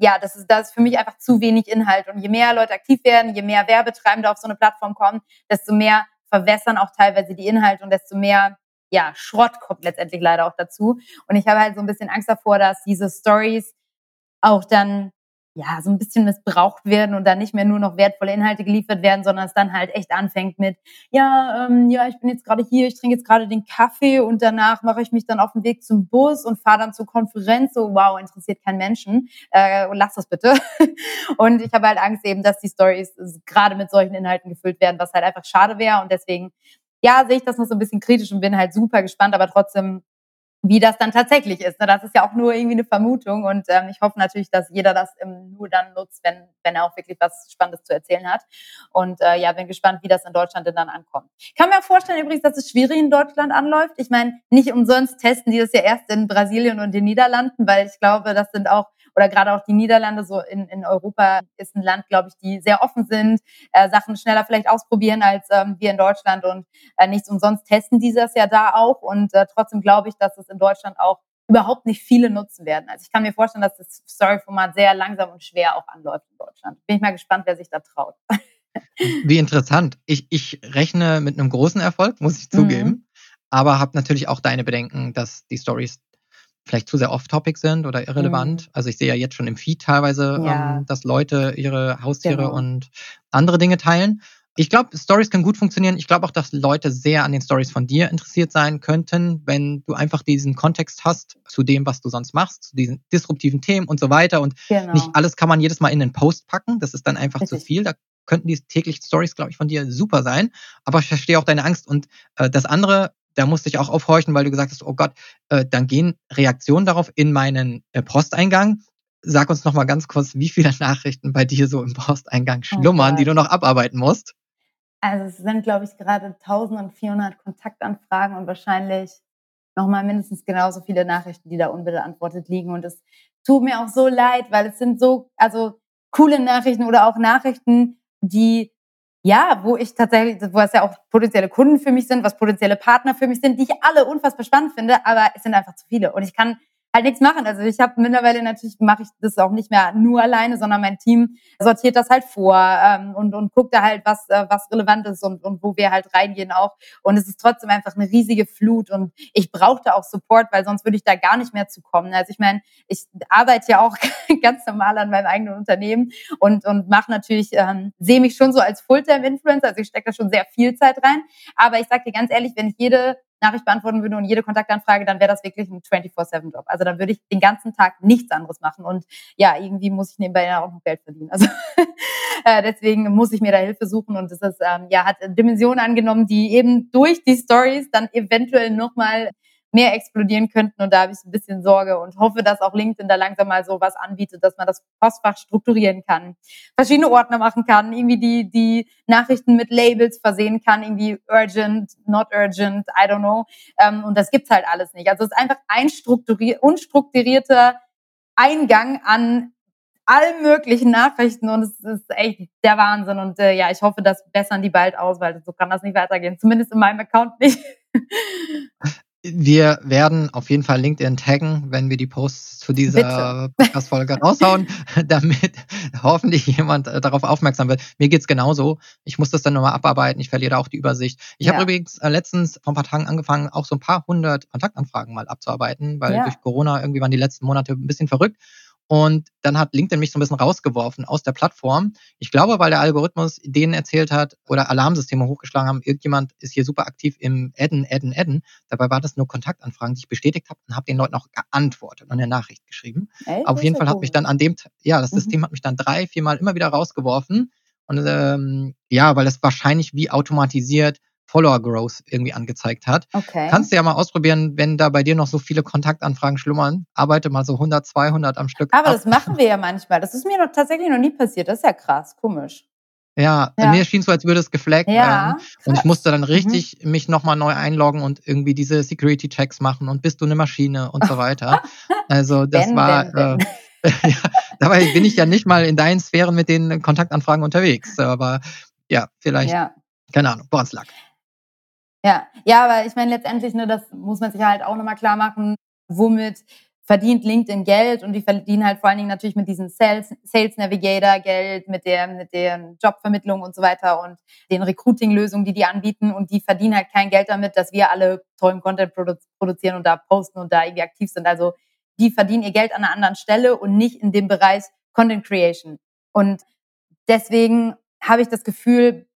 ja, das ist, das ist für mich einfach zu wenig Inhalt. Und je mehr Leute aktiv werden, je mehr Werbetreibende auf so eine Plattform kommen, desto mehr verwässern auch teilweise die Inhalte und desto mehr ja, Schrott kommt letztendlich leider auch dazu. Und ich habe halt so ein bisschen Angst davor, dass diese Stories auch dann ja, so ein bisschen missbraucht werden und dann nicht mehr nur noch wertvolle Inhalte geliefert werden, sondern es dann halt echt anfängt mit, ja, ähm, ja, ich bin jetzt gerade hier, ich trinke jetzt gerade den Kaffee und danach mache ich mich dann auf den Weg zum Bus und fahre dann zur Konferenz. So, wow, interessiert kein Menschen. Äh, lass das bitte. *laughs* und ich habe halt Angst eben, dass die Stories gerade mit solchen Inhalten gefüllt werden, was halt einfach schade wäre. Und deswegen, ja, sehe ich das noch so ein bisschen kritisch und bin halt super gespannt, aber trotzdem wie das dann tatsächlich ist. Ne? Das ist ja auch nur irgendwie eine Vermutung und ähm, ich hoffe natürlich, dass jeder das nur dann nutzt, wenn, wenn er auch wirklich was Spannendes zu erzählen hat. Und äh, ja, bin gespannt, wie das in Deutschland denn dann ankommt. Ich kann mir auch vorstellen übrigens, dass es schwierig in Deutschland anläuft. Ich meine, nicht umsonst testen die das ja erst in Brasilien und den Niederlanden, weil ich glaube, das sind auch oder gerade auch die Niederlande so in, in Europa ist ein Land, glaube ich, die sehr offen sind, äh, Sachen schneller vielleicht ausprobieren als ähm, wir in Deutschland und äh, nichts umsonst testen die das ja da auch und äh, trotzdem glaube ich, dass es in Deutschland auch überhaupt nicht viele nutzen werden. Also ich kann mir vorstellen, dass das Story-Format sehr langsam und schwer auch anläuft in Deutschland. Bin ich mal gespannt, wer sich da traut. *laughs* Wie interessant. Ich, ich rechne mit einem großen Erfolg, muss ich zugeben. Mhm. Aber habe natürlich auch deine Bedenken, dass die Stories vielleicht zu sehr off-topic sind oder irrelevant. Mhm. Also ich sehe ja jetzt schon im Feed teilweise, ja. ähm, dass Leute ihre Haustiere genau. und andere Dinge teilen. Ich glaube, Stories können gut funktionieren. Ich glaube auch, dass Leute sehr an den Stories von dir interessiert sein könnten, wenn du einfach diesen Kontext hast zu dem, was du sonst machst, zu diesen disruptiven Themen und so weiter. Und genau. nicht alles kann man jedes Mal in den Post packen. Das ist dann einfach Richtig. zu viel. Da könnten die täglichen Stories, glaube ich, von dir super sein. Aber ich verstehe auch deine Angst. Und äh, das andere, da musste ich auch aufhorchen, weil du gesagt hast, oh Gott, äh, dann gehen Reaktionen darauf in meinen äh, Posteingang. Sag uns noch mal ganz kurz, wie viele *laughs* Nachrichten bei dir so im Posteingang oh schlummern, oh die du noch abarbeiten musst. Also es sind, glaube ich, gerade 1400 Kontaktanfragen und wahrscheinlich noch mal mindestens genauso viele Nachrichten, die da unbeantwortet liegen. Und es tut mir auch so leid, weil es sind so, also coole Nachrichten oder auch Nachrichten, die ja, wo ich tatsächlich, wo es ja auch potenzielle Kunden für mich sind, was potenzielle Partner für mich sind, die ich alle unfassbar spannend finde, aber es sind einfach zu viele. Und ich kann halt nichts machen. Also ich habe mittlerweile natürlich mache ich das auch nicht mehr nur alleine, sondern mein Team sortiert das halt vor ähm, und und guckt da halt was äh, was relevant ist und und wo wir halt reingehen auch. Und es ist trotzdem einfach eine riesige Flut und ich brauchte auch Support, weil sonst würde ich da gar nicht mehr zu kommen. Also ich meine, ich arbeite ja auch *laughs* ganz normal an meinem eigenen Unternehmen und und mache natürlich ähm, sehe mich schon so als Fulltime Influencer. Also ich stecke da schon sehr viel Zeit rein. Aber ich sage dir ganz ehrlich, wenn ich jede Nachricht beantworten würde und jede Kontaktanfrage, dann wäre das wirklich ein 24-7-Job. Also dann würde ich den ganzen Tag nichts anderes machen. Und ja, irgendwie muss ich nebenbei auch noch Geld verdienen. Also *laughs* äh, deswegen muss ich mir da Hilfe suchen. Und das ist, ähm, ja, hat Dimensionen angenommen, die eben durch die Stories dann eventuell nochmal mehr explodieren könnten. Und da habe ich ein bisschen Sorge und hoffe, dass auch LinkedIn da langsam mal so was anbietet, dass man das Postfach strukturieren kann, verschiedene Ordner machen kann, irgendwie die, die Nachrichten mit Labels versehen kann, irgendwie urgent, not urgent, I don't know. Ähm, und das gibt's halt alles nicht. Also es ist einfach ein unstrukturierter Eingang an allen möglichen Nachrichten und es ist echt der Wahnsinn. Und äh, ja, ich hoffe, das bessern die bald aus, weil so kann das nicht weitergehen. Zumindest in meinem Account nicht. *laughs* Wir werden auf jeden Fall LinkedIn taggen, wenn wir die Posts zu dieser *laughs* Podcast-Folge raushauen, damit hoffentlich jemand äh, darauf aufmerksam wird. Mir geht's genauso. Ich muss das dann nochmal abarbeiten. Ich verliere auch die Übersicht. Ich ja. habe übrigens äh, letztens vor ein paar Tagen angefangen, auch so ein paar hundert Kontaktanfragen mal abzuarbeiten, weil ja. durch Corona irgendwie waren die letzten Monate ein bisschen verrückt. Und dann hat LinkedIn mich so ein bisschen rausgeworfen aus der Plattform. Ich glaube, weil der Algorithmus denen erzählt hat oder Alarmsysteme hochgeschlagen haben, irgendjemand ist hier super aktiv im Adden, Adden, Adden. Dabei war das nur Kontaktanfragen, die ich bestätigt habe und habe den Leuten auch geantwortet und eine Nachricht geschrieben. Ey, auf jeden Fall hat mich dann an dem, ja, das mhm. System hat mich dann drei, viermal immer wieder rausgeworfen. Und ähm, ja, weil es wahrscheinlich wie automatisiert Follower Growth irgendwie angezeigt hat. Okay. Kannst du ja mal ausprobieren, wenn da bei dir noch so viele Kontaktanfragen schlummern. Arbeite mal so 100, 200 am Stück. Aber ab. das machen wir ja manchmal. Das ist mir noch tatsächlich noch nie passiert. Das ist ja krass, komisch. Ja, ja. mir schien so, als würde es geflaggt ja, werden. Und ich musste dann richtig mhm. mich nochmal neu einloggen und irgendwie diese Security-Checks machen und bist du eine Maschine und so weiter. *laughs* Also das ben, war. Ben, ben. Äh, *laughs* ja, dabei bin ich ja nicht mal in deinen Sphären mit den Kontaktanfragen unterwegs. Aber ja, vielleicht, ja. keine Ahnung, woran es lag. Ja, ja, aber ich meine letztendlich, ne, das muss man sich halt auch nochmal klar machen, womit verdient LinkedIn Geld und die verdienen halt vor allen Dingen natürlich mit diesem Sales, Sales Navigator Geld, mit der, mit der Jobvermittlung und so weiter und den Recruiting-Lösungen, die die anbieten und die verdienen halt kein Geld damit, dass wir alle tollen Content produ produzieren und da posten und da irgendwie aktiv sind. Also die verdienen ihr Geld an einer anderen Stelle und nicht in dem Bereich Content Creation. Und deswegen habe ich das Gefühl,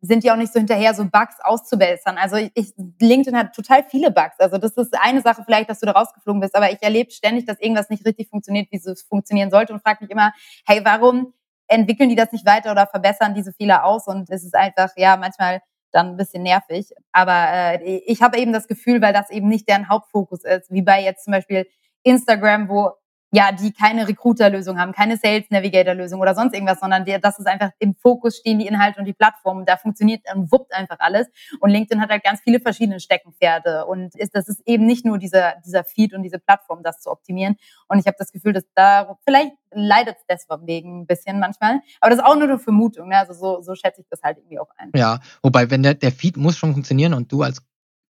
sind die auch nicht so hinterher, so Bugs auszubessern. Also ich, LinkedIn hat total viele Bugs. Also das ist eine Sache vielleicht, dass du da rausgeflogen bist, aber ich erlebe ständig, dass irgendwas nicht richtig funktioniert, wie es funktionieren sollte und frage mich immer, hey, warum entwickeln die das nicht weiter oder verbessern diese Fehler aus? Und es ist einfach, ja, manchmal dann ein bisschen nervig. Aber äh, ich habe eben das Gefühl, weil das eben nicht deren Hauptfokus ist, wie bei jetzt zum Beispiel Instagram, wo ja, die keine Recruiter-Lösung haben, keine Sales Navigator-Lösung oder sonst irgendwas, sondern die, das ist einfach im Fokus stehen die Inhalte und die Plattform. Da funktioniert und wuppt einfach alles. Und LinkedIn hat halt ganz viele verschiedene Steckenpferde. Und ist, das ist eben nicht nur dieser, dieser Feed und diese Plattform, das zu optimieren. Und ich habe das Gefühl, dass da vielleicht leidet es deswegen ein bisschen manchmal. Aber das ist auch nur eine Vermutung. Ne? Also so, so schätze ich das halt irgendwie auch ein. Ja, wobei, wenn der, der Feed muss schon funktionieren und du als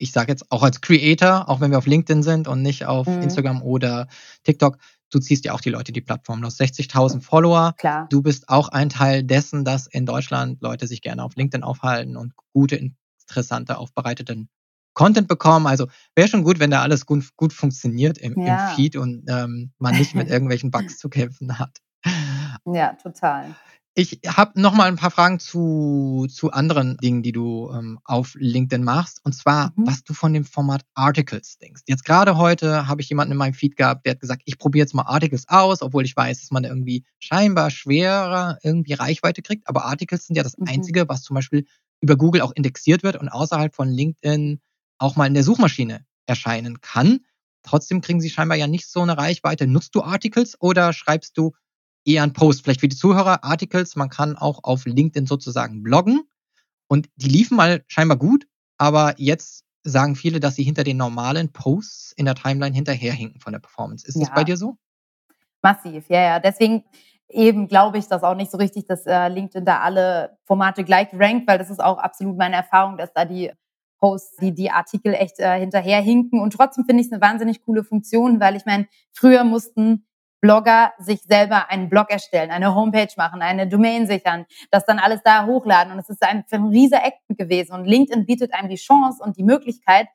ich sage jetzt auch als Creator, auch wenn wir auf LinkedIn sind und nicht auf mhm. Instagram oder TikTok, du ziehst ja auch die Leute die Plattform. Hast 60.000 Follower. Klar. Du bist auch ein Teil dessen, dass in Deutschland Leute sich gerne auf LinkedIn aufhalten und gute, interessante, aufbereiteten Content bekommen. Also wäre schon gut, wenn da alles gut, gut funktioniert im, ja. im Feed und ähm, man nicht mit *laughs* irgendwelchen Bugs zu kämpfen hat. Ja, total. Ich habe noch mal ein paar Fragen zu, zu anderen Dingen, die du ähm, auf LinkedIn machst. Und zwar, mhm. was du von dem Format Articles denkst. Jetzt gerade heute habe ich jemanden in meinem Feed gehabt, der hat gesagt, ich probiere jetzt mal Articles aus, obwohl ich weiß, dass man irgendwie scheinbar schwerer irgendwie Reichweite kriegt. Aber Articles sind ja das mhm. Einzige, was zum Beispiel über Google auch indexiert wird und außerhalb von LinkedIn auch mal in der Suchmaschine erscheinen kann. Trotzdem kriegen sie scheinbar ja nicht so eine Reichweite. Nutzt du Articles oder schreibst du eher ein Post. Vielleicht für die Zuhörer, Articles, man kann auch auf LinkedIn sozusagen bloggen. Und die liefen mal scheinbar gut, aber jetzt sagen viele, dass sie hinter den normalen Posts in der Timeline hinterherhinken von der Performance. Ist ja. das bei dir so? Massiv, ja, ja. Deswegen eben glaube ich das auch nicht so richtig, dass äh, LinkedIn da alle Formate gleich rankt, weil das ist auch absolut meine Erfahrung, dass da die Posts, die die Artikel echt äh, hinterherhinken. Und trotzdem finde ich es eine wahnsinnig coole Funktion, weil ich meine, früher mussten Blogger sich selber einen Blog erstellen, eine Homepage machen, eine Domain sichern, das dann alles da hochladen. Und es ist einfach ein riesiger Act gewesen. Und LinkedIn bietet einem die Chance und die Möglichkeit,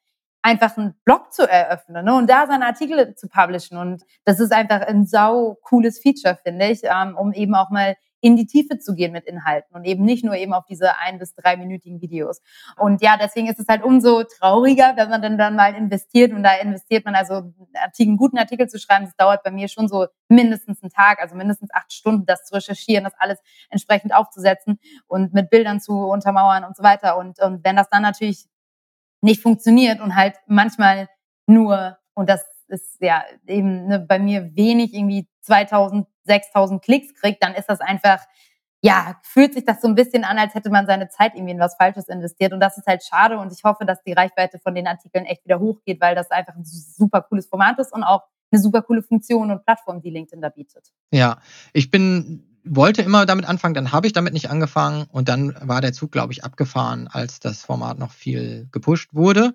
einfach einen Blog zu eröffnen ne? und da seine Artikel zu publishen. Und das ist einfach ein sau cooles Feature, finde ich, ähm, um eben auch mal in die Tiefe zu gehen mit Inhalten und eben nicht nur eben auf diese ein- bis dreiminütigen Videos. Und ja, deswegen ist es halt umso trauriger, wenn man dann, dann mal investiert und da investiert man also einen guten Artikel zu schreiben. Das dauert bei mir schon so mindestens einen Tag, also mindestens acht Stunden, das zu recherchieren, das alles entsprechend aufzusetzen und mit Bildern zu untermauern und so weiter. Und, und wenn das dann natürlich nicht funktioniert und halt manchmal nur, und das ist ja eben ne, bei mir wenig, irgendwie 2000, 6000 Klicks kriegt, dann ist das einfach, ja, fühlt sich das so ein bisschen an, als hätte man seine Zeit irgendwie in was Falsches investiert. Und das ist halt schade. Und ich hoffe, dass die Reichweite von den Artikeln echt wieder hochgeht, weil das einfach ein super cooles Format ist und auch eine super coole Funktion und Plattform, die LinkedIn da bietet. Ja, ich bin wollte immer damit anfangen, dann habe ich damit nicht angefangen und dann war der Zug, glaube ich, abgefahren, als das Format noch viel gepusht wurde.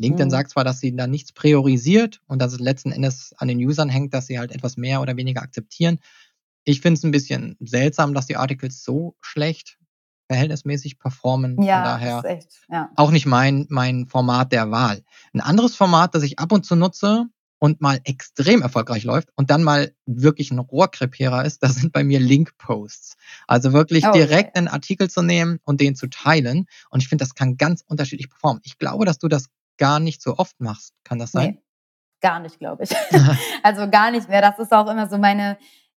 LinkedIn mhm. sagt zwar, dass sie da nichts priorisiert und dass es letzten Endes an den Usern hängt, dass sie halt etwas mehr oder weniger akzeptieren. Ich finde es ein bisschen seltsam, dass die Articles so schlecht verhältnismäßig performen. Ja, Von daher echt, ja. auch nicht mein, mein Format der Wahl. Ein anderes Format, das ich ab und zu nutze und mal extrem erfolgreich läuft und dann mal wirklich ein Rohrkrepierer ist, das sind bei mir Link-Posts. Also wirklich okay. direkt einen Artikel zu nehmen und den zu teilen. Und ich finde, das kann ganz unterschiedlich performen. Ich glaube, dass du das gar nicht so oft machst. Kann das sein? Nee, gar nicht, glaube ich. *laughs* *laughs* also gar nicht mehr. Das ist auch immer so meine,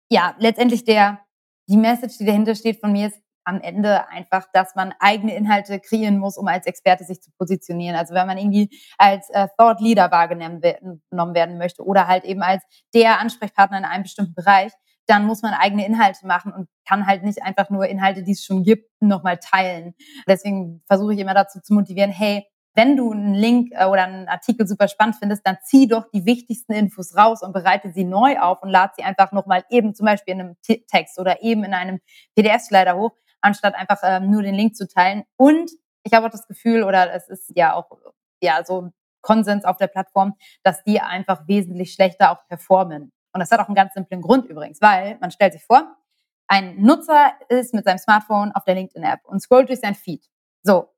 ja, letztendlich der, die Message, die dahinter steht von mir ist am Ende einfach, dass man eigene Inhalte kreieren muss, um als Experte sich zu positionieren. Also wenn man irgendwie als äh, Thought Leader wahrgenommen werden möchte oder halt eben als der Ansprechpartner in einem bestimmten Bereich, dann muss man eigene Inhalte machen und kann halt nicht einfach nur Inhalte, die es schon gibt, nochmal teilen. Deswegen versuche ich immer dazu zu motivieren, hey, wenn du einen Link äh, oder einen Artikel super spannend findest, dann zieh doch die wichtigsten Infos raus und bereite sie neu auf und lad sie einfach nochmal eben zum Beispiel in einem Text oder eben in einem PDF-Slider hoch, anstatt einfach ähm, nur den Link zu teilen. Und ich habe auch das Gefühl, oder es ist ja auch ja so Konsens auf der Plattform, dass die einfach wesentlich schlechter auch performen. Und das hat auch einen ganz simplen Grund übrigens, weil man stellt sich vor, ein Nutzer ist mit seinem Smartphone auf der LinkedIn-App und scrollt durch sein Feed. So,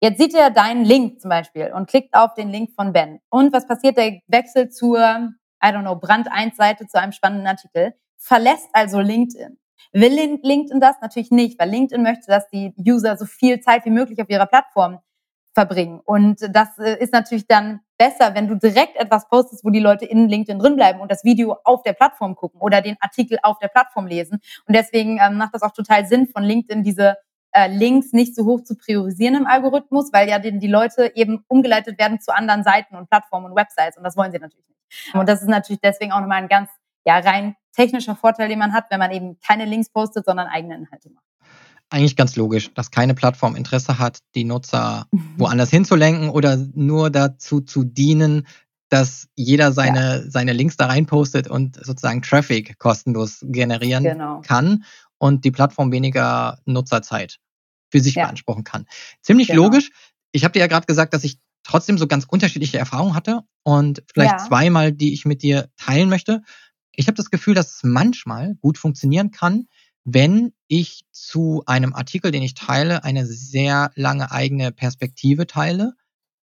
Jetzt sieht er deinen Link zum Beispiel und klickt auf den Link von Ben. Und was passiert? Der wechselt zur, I don't know, Brand 1 Seite zu einem spannenden Artikel, verlässt also LinkedIn. Will LinkedIn das? Natürlich nicht, weil LinkedIn möchte, dass die User so viel Zeit wie möglich auf ihrer Plattform verbringen. Und das äh, ist natürlich dann besser, wenn du direkt etwas postest, wo die Leute in LinkedIn drin bleiben und das Video auf der Plattform gucken oder den Artikel auf der Plattform lesen. Und deswegen ähm, macht das auch total Sinn von LinkedIn, diese äh, Links nicht so hoch zu priorisieren im Algorithmus, weil ja die, die Leute eben umgeleitet werden zu anderen Seiten und Plattformen und Websites und das wollen sie natürlich nicht. Und das ist natürlich deswegen auch nochmal ein ganz ja, rein technischer Vorteil, den man hat, wenn man eben keine Links postet, sondern eigene Inhalte macht. Eigentlich ganz logisch, dass keine Plattform Interesse hat, die Nutzer *laughs* woanders hinzulenken oder nur dazu zu dienen, dass jeder seine, ja. seine Links da rein postet und sozusagen Traffic kostenlos generieren genau. kann und die Plattform weniger Nutzerzeit für sich ja. beanspruchen kann. Ziemlich genau. logisch. Ich habe dir ja gerade gesagt, dass ich trotzdem so ganz unterschiedliche Erfahrungen hatte und vielleicht ja. zweimal, die ich mit dir teilen möchte. Ich habe das Gefühl, dass es manchmal gut funktionieren kann, wenn ich zu einem Artikel, den ich teile, eine sehr lange eigene Perspektive teile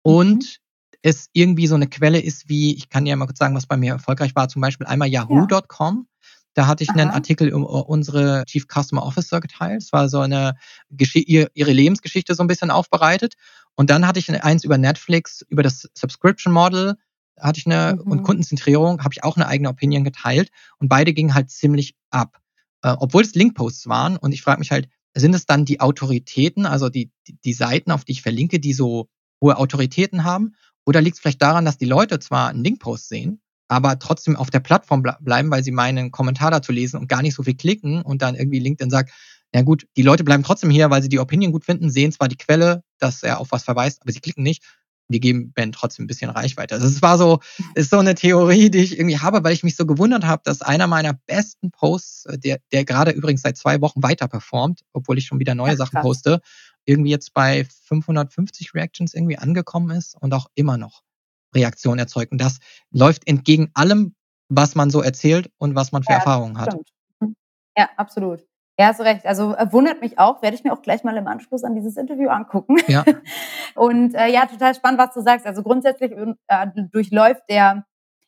und mhm. es irgendwie so eine Quelle ist wie, ich kann dir mal kurz sagen, was bei mir erfolgreich war, zum Beispiel einmal yahoo.com. Da hatte ich Aha. einen Artikel über unsere Chief Customer Officer geteilt. Es war so eine ihre Lebensgeschichte so ein bisschen aufbereitet. Und dann hatte ich eins über Netflix, über das Subscription Model, hatte ich eine mhm. und Kundenzentrierung, habe ich auch eine eigene Opinion geteilt. Und beide gingen halt ziemlich ab. Äh, obwohl es Linkposts waren. Und ich frage mich halt, sind es dann die Autoritäten, also die, die, die Seiten, auf die ich verlinke, die so hohe Autoritäten haben? Oder liegt es vielleicht daran, dass die Leute zwar einen Linkpost sehen, aber trotzdem auf der Plattform bleiben, weil sie meinen Kommentar dazu lesen und gar nicht so viel klicken und dann irgendwie LinkedIn sagt, ja gut, die Leute bleiben trotzdem hier, weil sie die Opinion gut finden, sehen zwar die Quelle, dass er auf was verweist, aber sie klicken nicht. Wir geben Ben trotzdem ein bisschen Reichweite. Also es war so, *laughs* ist so eine Theorie, die ich irgendwie habe, weil ich mich so gewundert habe, dass einer meiner besten Posts, äh, der, der gerade übrigens seit zwei Wochen weiter performt, obwohl ich schon wieder neue ja, Sachen poste, irgendwie jetzt bei 550 Reactions irgendwie angekommen ist und auch immer noch Reaktion erzeugt. Und das läuft entgegen allem, was man so erzählt und was man für ja, Erfahrungen hat. Mhm. Ja, absolut. Ja, hast recht. Also äh, wundert mich auch, werde ich mir auch gleich mal im Anschluss an dieses Interview angucken. Ja. *laughs* und äh, ja, total spannend, was du sagst. Also grundsätzlich äh, durchläuft der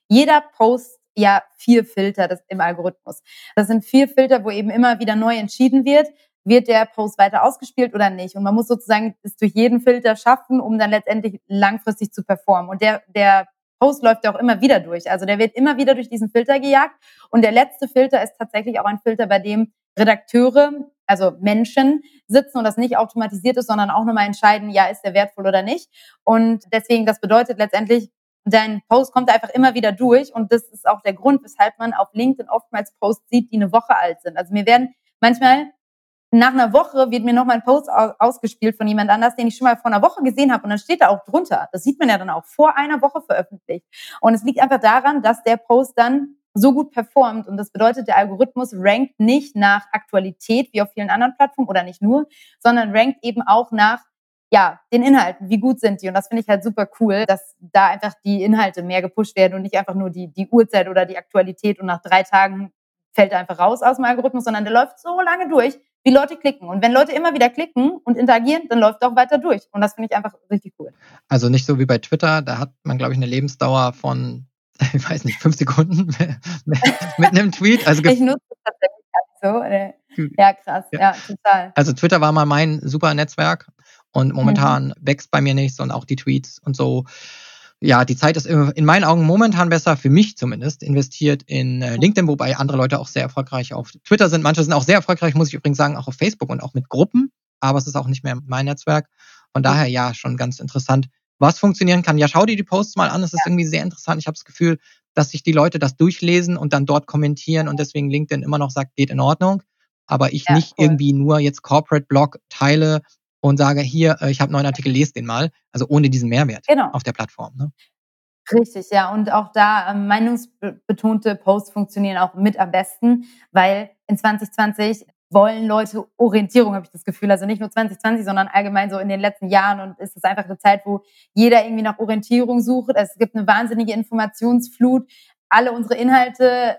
jeder Post ja vier Filter des, im Algorithmus. Das sind vier Filter, wo eben immer wieder neu entschieden wird, wird der Post weiter ausgespielt oder nicht. Und man muss sozusagen es durch jeden Filter schaffen, um dann letztendlich langfristig zu performen. Und der, der Post läuft ja auch immer wieder durch. Also der wird immer wieder durch diesen Filter gejagt. Und der letzte Filter ist tatsächlich auch ein Filter, bei dem Redakteure, also Menschen sitzen und das nicht automatisiert ist, sondern auch nochmal entscheiden, ja, ist der wertvoll oder nicht. Und deswegen, das bedeutet letztendlich, dein Post kommt einfach immer wieder durch und das ist auch der Grund, weshalb man auf LinkedIn oftmals Posts sieht, die eine Woche alt sind. Also mir werden manchmal nach einer Woche wird mir noch mal ein Post ausgespielt von jemand anders, den ich schon mal vor einer Woche gesehen habe und dann steht da auch drunter. Das sieht man ja dann auch vor einer Woche veröffentlicht. Und es liegt einfach daran, dass der Post dann so gut performt und das bedeutet, der Algorithmus rankt nicht nach Aktualität wie auf vielen anderen Plattformen oder nicht nur, sondern rankt eben auch nach ja, den Inhalten, wie gut sind die? Und das finde ich halt super cool, dass da einfach die Inhalte mehr gepusht werden und nicht einfach nur die, die Uhrzeit oder die Aktualität und nach drei Tagen fällt er einfach raus aus dem Algorithmus, sondern der läuft so lange durch, wie Leute klicken. Und wenn Leute immer wieder klicken und interagieren, dann läuft auch weiter durch. Und das finde ich einfach richtig cool. Also nicht so wie bei Twitter, da hat man, glaube ich, eine Lebensdauer von, *laughs* ich weiß nicht, fünf Sekunden *laughs* mit einem Tweet. Also ich nutze es tatsächlich so. Hm. Ja, krass, ja. ja, total. Also Twitter war mal mein super Netzwerk und momentan mhm. wächst bei mir nichts und auch die Tweets und so ja, die Zeit ist in meinen Augen momentan besser, für mich zumindest, investiert in äh, LinkedIn, wobei andere Leute auch sehr erfolgreich auf Twitter sind. Manche sind auch sehr erfolgreich, muss ich übrigens sagen, auch auf Facebook und auch mit Gruppen, aber es ist auch nicht mehr mein Netzwerk. Von daher ja, schon ganz interessant, was funktionieren kann. Ja, schau dir die Posts mal an, es ist ja. irgendwie sehr interessant. Ich habe das Gefühl, dass sich die Leute das durchlesen und dann dort kommentieren und deswegen LinkedIn immer noch sagt, geht in Ordnung. Aber ich ja, nicht cool. irgendwie nur jetzt Corporate Blog teile, und sage, hier, äh, ich habe einen neuen Artikel, lest den mal. Also ohne diesen Mehrwert genau. auf der Plattform. Ne? Richtig, ja. Und auch da ähm, meinungsbetonte Posts funktionieren auch mit am besten, weil in 2020 wollen Leute Orientierung, habe ich das Gefühl. Also nicht nur 2020, sondern allgemein so in den letzten Jahren. Und es ist einfach eine Zeit, wo jeder irgendwie nach Orientierung sucht. Es gibt eine wahnsinnige Informationsflut. Alle unsere Inhalte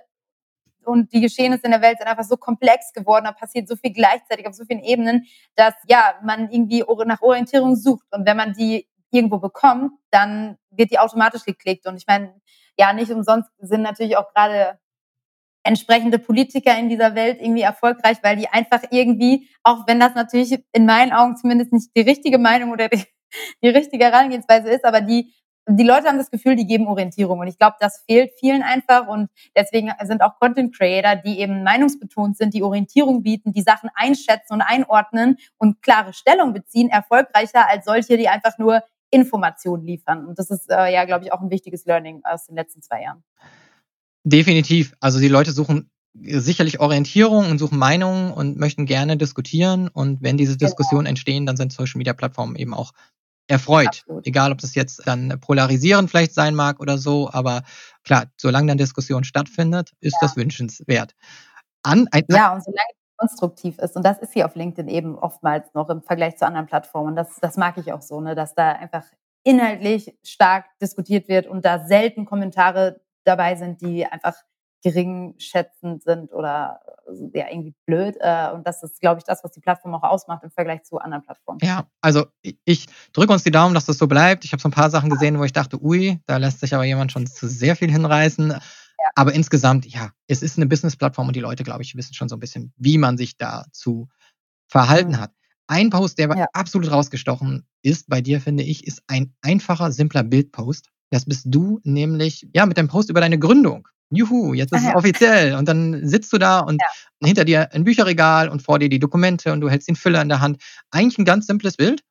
und die Geschehnisse in der Welt sind einfach so komplex geworden, da passiert so viel gleichzeitig auf so vielen Ebenen, dass ja, man irgendwie nach Orientierung sucht. Und wenn man die irgendwo bekommt, dann wird die automatisch geklickt. Und ich meine, ja, nicht umsonst sind natürlich auch gerade entsprechende Politiker in dieser Welt irgendwie erfolgreich, weil die einfach irgendwie, auch wenn das natürlich in meinen Augen zumindest nicht die richtige Meinung oder die, *laughs* die richtige Herangehensweise ist, aber die die Leute haben das Gefühl, die geben Orientierung. Und ich glaube, das fehlt vielen einfach. Und deswegen sind auch Content Creator, die eben meinungsbetont sind, die Orientierung bieten, die Sachen einschätzen und einordnen und klare Stellung beziehen, erfolgreicher als solche, die einfach nur Informationen liefern. Und das ist äh, ja, glaube ich, auch ein wichtiges Learning aus den letzten zwei Jahren. Definitiv. Also die Leute suchen sicherlich Orientierung und suchen Meinungen und möchten gerne diskutieren. Und wenn diese genau. Diskussionen genau. entstehen, dann sind Social Media Plattformen eben auch erfreut. Absolut. Egal, ob das jetzt dann polarisierend vielleicht sein mag oder so, aber klar, solange dann Diskussion stattfindet, ist ja. das wünschenswert. An, ein, ja, und solange es konstruktiv ist, und das ist hier auf LinkedIn eben oftmals noch im Vergleich zu anderen Plattformen, das, das mag ich auch so, ne, dass da einfach inhaltlich stark diskutiert wird und da selten Kommentare dabei sind, die einfach geringschätzend sind oder ja irgendwie blöd. Äh, und das ist, glaube ich, das, was die Plattform auch ausmacht im Vergleich zu anderen Plattformen. Ja, also ich drücke uns die Daumen, dass das so bleibt. Ich habe so ein paar Sachen gesehen, wo ich dachte, ui, da lässt sich aber jemand schon zu sehr viel hinreißen. Ja. Aber insgesamt, ja, es ist eine Business-Plattform und die Leute, glaube ich, wissen schon so ein bisschen, wie man sich da zu verhalten mhm. hat. Ein Post, der ja. absolut rausgestochen ist bei dir, finde ich, ist ein einfacher, simpler Bildpost. Das bist du nämlich, ja, mit dem Post über deine Gründung juhu, jetzt ist ah, ja. es offiziell. Und dann sitzt du da und ja. hinter dir ein Bücherregal und vor dir die Dokumente und du hältst den Füller in der Hand. Eigentlich ein ganz simples Bild,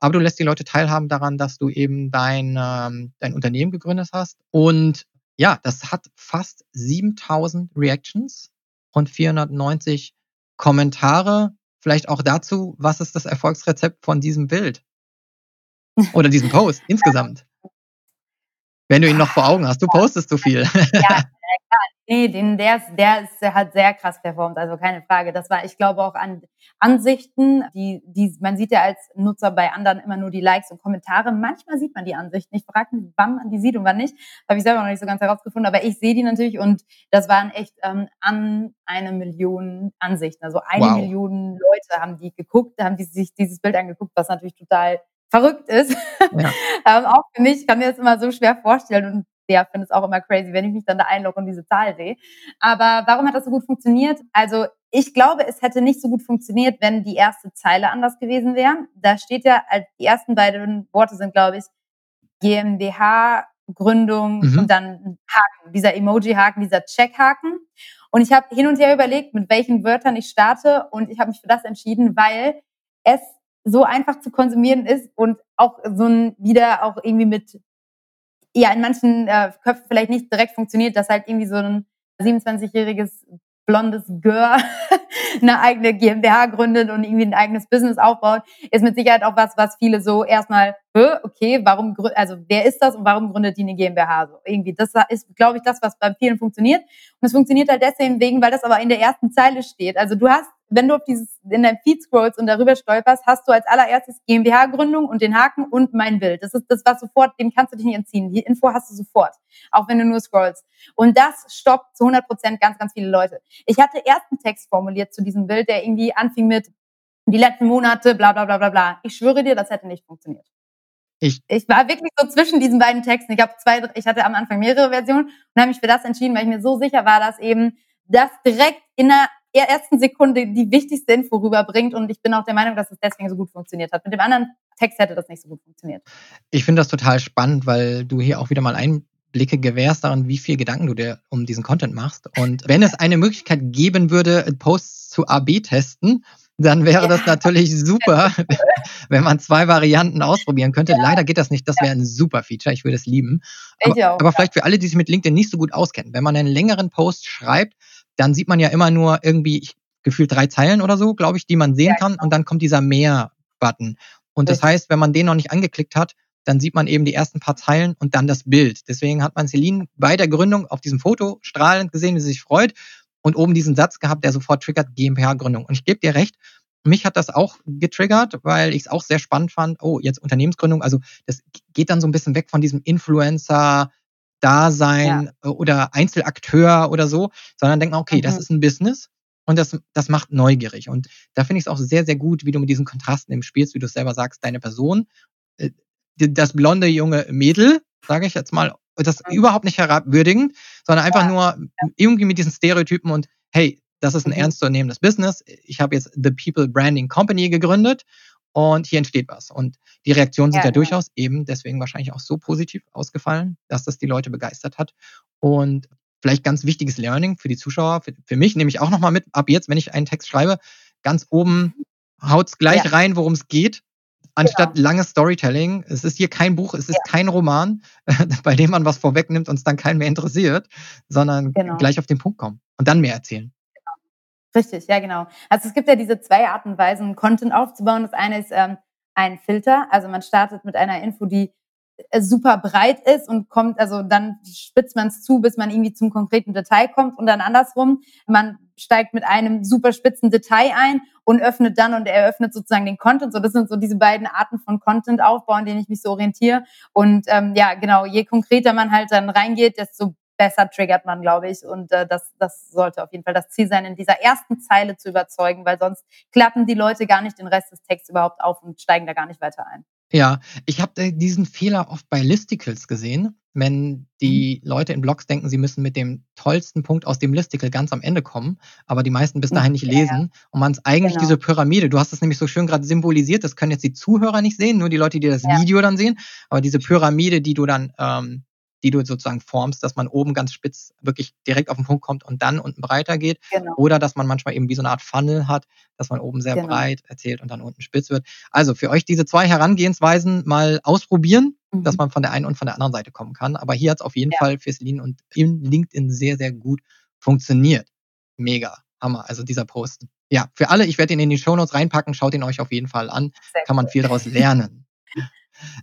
aber du lässt die Leute teilhaben daran, dass du eben dein, ähm, dein Unternehmen gegründet hast. Und ja, das hat fast 7000 Reactions und 490 Kommentare. Vielleicht auch dazu, was ist das Erfolgsrezept von diesem Bild? Oder diesem Post *laughs* insgesamt? Wenn du ihn noch vor Augen hast, du postest so viel. *laughs* Ja. Nee, den, der, ist, der, ist, der hat sehr krass performt, also keine Frage. Das war, ich glaube, auch an Ansichten, die, die, man sieht ja als Nutzer bei anderen immer nur die Likes und Kommentare. Manchmal sieht man die Ansichten. Ich frage mich, wann man die sieht und wann nicht. Habe ich selber noch nicht so ganz herausgefunden, aber ich sehe die natürlich und das waren echt ähm, an eine Million Ansichten. Also eine wow. Million Leute haben die geguckt, haben die sich dieses Bild angeguckt, was natürlich total verrückt ist. Ja. *laughs* ähm, auch für mich, ich kann mir das immer so schwer vorstellen und ja, finde es auch immer crazy, wenn ich mich dann da einlogge und diese Zahl sehe. Aber warum hat das so gut funktioniert? Also ich glaube, es hätte nicht so gut funktioniert, wenn die erste Zeile anders gewesen wäre. Da steht ja, als die ersten beiden Worte sind, glaube ich, GmbH, Gründung mhm. und dann Haken, dieser Emoji-Haken, dieser Check-Haken. Und ich habe hin und her überlegt, mit welchen Wörtern ich starte und ich habe mich für das entschieden, weil es so einfach zu konsumieren ist und auch so ein wieder auch irgendwie mit ja in manchen äh, Köpfen vielleicht nicht direkt funktioniert, dass halt irgendwie so ein 27-jähriges blondes Girl *laughs* eine eigene GmbH gründet und irgendwie ein eigenes Business aufbaut, ist mit Sicherheit auch was, was viele so erstmal, okay, warum, also wer ist das und warum gründet die eine GmbH? So irgendwie, das ist, glaube ich, das, was bei vielen funktioniert. Und es funktioniert halt deswegen, weil das aber in der ersten Zeile steht. Also du hast wenn du auf dieses, in deinem Feed scrollst und darüber stolperst, hast du als allererstes GmbH-Gründung und den Haken und mein Bild. Das ist das, was sofort, dem kannst du dich nicht entziehen. Die Info hast du sofort, auch wenn du nur scrollst. Und das stoppt zu 100 Prozent ganz, ganz viele Leute. Ich hatte erst einen Text formuliert zu diesem Bild, der irgendwie anfing mit die letzten Monate, bla, bla, bla, bla, bla. Ich schwöre dir, das hätte nicht funktioniert. Ich, ich war wirklich so zwischen diesen beiden Texten. Ich habe zwei, ich hatte am Anfang mehrere Versionen und habe mich für das entschieden, weil ich mir so sicher war, dass eben das direkt in der ersten Sekunde die wichtigste Info rüberbringt. Und ich bin auch der Meinung, dass es deswegen so gut funktioniert hat. Mit dem anderen Text hätte das nicht so gut funktioniert. Ich finde das total spannend, weil du hier auch wieder mal Einblicke gewährst daran, wie viel Gedanken du dir um diesen Content machst. Und *laughs* wenn es eine Möglichkeit geben würde, Posts zu AB testen, dann wäre ja. das natürlich super, *laughs* wenn man zwei Varianten ausprobieren könnte. Ja. Leider geht das nicht. Das wäre ein super Feature. Ich würde es lieben. Aber, auch, aber vielleicht für alle, die sich mit LinkedIn nicht so gut auskennen, wenn man einen längeren Post schreibt, dann sieht man ja immer nur irgendwie gefühlt drei Zeilen oder so, glaube ich, die man sehen ja, kann. Genau. Und dann kommt dieser Mehr-Button. Und das heißt, wenn man den noch nicht angeklickt hat, dann sieht man eben die ersten paar Zeilen und dann das Bild. Deswegen hat man Celine bei der Gründung auf diesem Foto strahlend gesehen, wie sie sich freut und oben diesen Satz gehabt, der sofort triggert GmbH-Gründung. Und ich gebe dir recht, mich hat das auch getriggert, weil ich es auch sehr spannend fand. Oh, jetzt Unternehmensgründung. Also das geht dann so ein bisschen weg von diesem Influencer, Dasein ja. Äh, oder Einzelakteur oder so, sondern denkt man, okay, mhm. das ist ein Business und das, das macht neugierig. Und da finde ich es auch sehr, sehr gut, wie du mit diesen Kontrasten im spielst, wie du es selber sagst, deine Person, äh, das blonde junge Mädel, sage ich jetzt mal, das mhm. überhaupt nicht herabwürdigend, sondern einfach ja. nur irgendwie mit diesen Stereotypen und hey, das ist ein mhm. ernstzunehmendes Business. Ich habe jetzt The People Branding Company gegründet und hier entsteht was. Und die Reaktionen sind ja, ja genau. durchaus eben deswegen wahrscheinlich auch so positiv ausgefallen, dass das die Leute begeistert hat. Und vielleicht ganz wichtiges Learning für die Zuschauer, für, für mich nehme ich auch nochmal mit, ab jetzt, wenn ich einen Text schreibe, ganz oben haut's gleich ja. rein, worum es geht, anstatt genau. langes Storytelling. Es ist hier kein Buch, es ist ja. kein Roman, *laughs* bei dem man was vorwegnimmt und es dann keinen mehr interessiert, sondern genau. gleich auf den Punkt kommen und dann mehr erzählen. Richtig, ja genau. Also es gibt ja diese zwei Arten Weisen, Content aufzubauen. Das eine ist ähm, ein Filter, also man startet mit einer Info, die äh, super breit ist und kommt, also dann spitzt man es zu, bis man irgendwie zum konkreten Detail kommt und dann andersrum, man steigt mit einem super spitzen Detail ein und öffnet dann und eröffnet sozusagen den Content. So, das sind so diese beiden Arten von Content aufbauen, denen ich mich so orientiere. Und ähm, ja, genau, je konkreter man halt dann reingeht, desto besser triggert man, glaube ich. Und äh, das, das sollte auf jeden Fall das Ziel sein, in dieser ersten Zeile zu überzeugen, weil sonst klappen die Leute gar nicht den Rest des Texts überhaupt auf und steigen da gar nicht weiter ein. Ja, ich habe äh, diesen Fehler oft bei Listicles gesehen, wenn die mhm. Leute in Blogs denken, sie müssen mit dem tollsten Punkt aus dem Listicle ganz am Ende kommen, aber die meisten bis dahin nicht ja, lesen und man es eigentlich genau. diese Pyramide, du hast es nämlich so schön gerade symbolisiert, das können jetzt die Zuhörer nicht sehen, nur die Leute, die das ja. Video dann sehen, aber diese Pyramide, die du dann ähm, die du sozusagen formst, dass man oben ganz spitz wirklich direkt auf den Punkt kommt und dann unten breiter geht. Genau. Oder dass man manchmal eben wie so eine Art Funnel hat, dass man oben sehr genau. breit erzählt und dann unten spitz wird. Also für euch diese zwei Herangehensweisen mal ausprobieren, mhm. dass man von der einen und von der anderen Seite kommen kann. Aber hier hat es auf jeden ja. Fall fürs Lean und in LinkedIn sehr, sehr gut funktioniert. Mega. Hammer. Also dieser Post. Ja, für alle, ich werde ihn in die Shownotes reinpacken, schaut ihn euch auf jeden Fall an. Sehr Kann man viel daraus *laughs* lernen.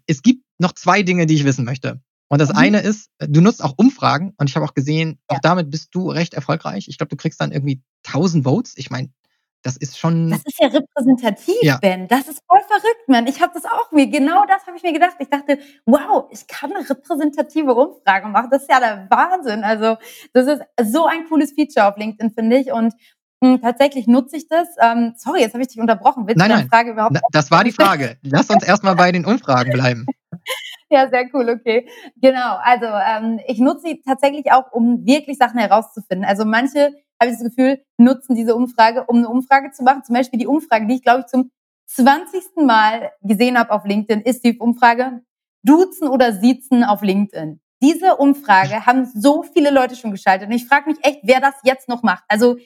es gibt noch zwei Dinge, die ich wissen möchte. Und das mhm. eine ist, du nutzt auch Umfragen und ich habe auch gesehen, ja. auch damit bist du recht erfolgreich. Ich glaube, du kriegst dann irgendwie 1000 Votes. Ich meine, das ist schon. Das ist ja repräsentativ, ja. Ben. Das ist voll verrückt, Mann. Ich habe das auch mir, genau das habe ich mir gedacht. Ich dachte, wow, ich kann eine repräsentative Umfrage machen. Das ist ja der Wahnsinn. Also, das ist so ein cooles Feature auf LinkedIn, finde ich. Und tatsächlich nutze ich das. Ähm, sorry, jetzt habe ich dich unterbrochen. Willst nein, du deine Frage überhaupt? Das war die Frage. Lass uns erstmal bei den Umfragen bleiben. *laughs* Ja, sehr cool, okay. Genau, also ähm, ich nutze sie tatsächlich auch, um wirklich Sachen herauszufinden. Also manche, habe ich das Gefühl, nutzen diese Umfrage, um eine Umfrage zu machen. Zum Beispiel die Umfrage, die ich, glaube ich, zum 20. Mal gesehen habe auf LinkedIn, ist die Umfrage Duzen oder Siezen auf LinkedIn. Diese Umfrage haben so viele Leute schon geschaltet. Und ich frage mich echt, wer das jetzt noch macht. Also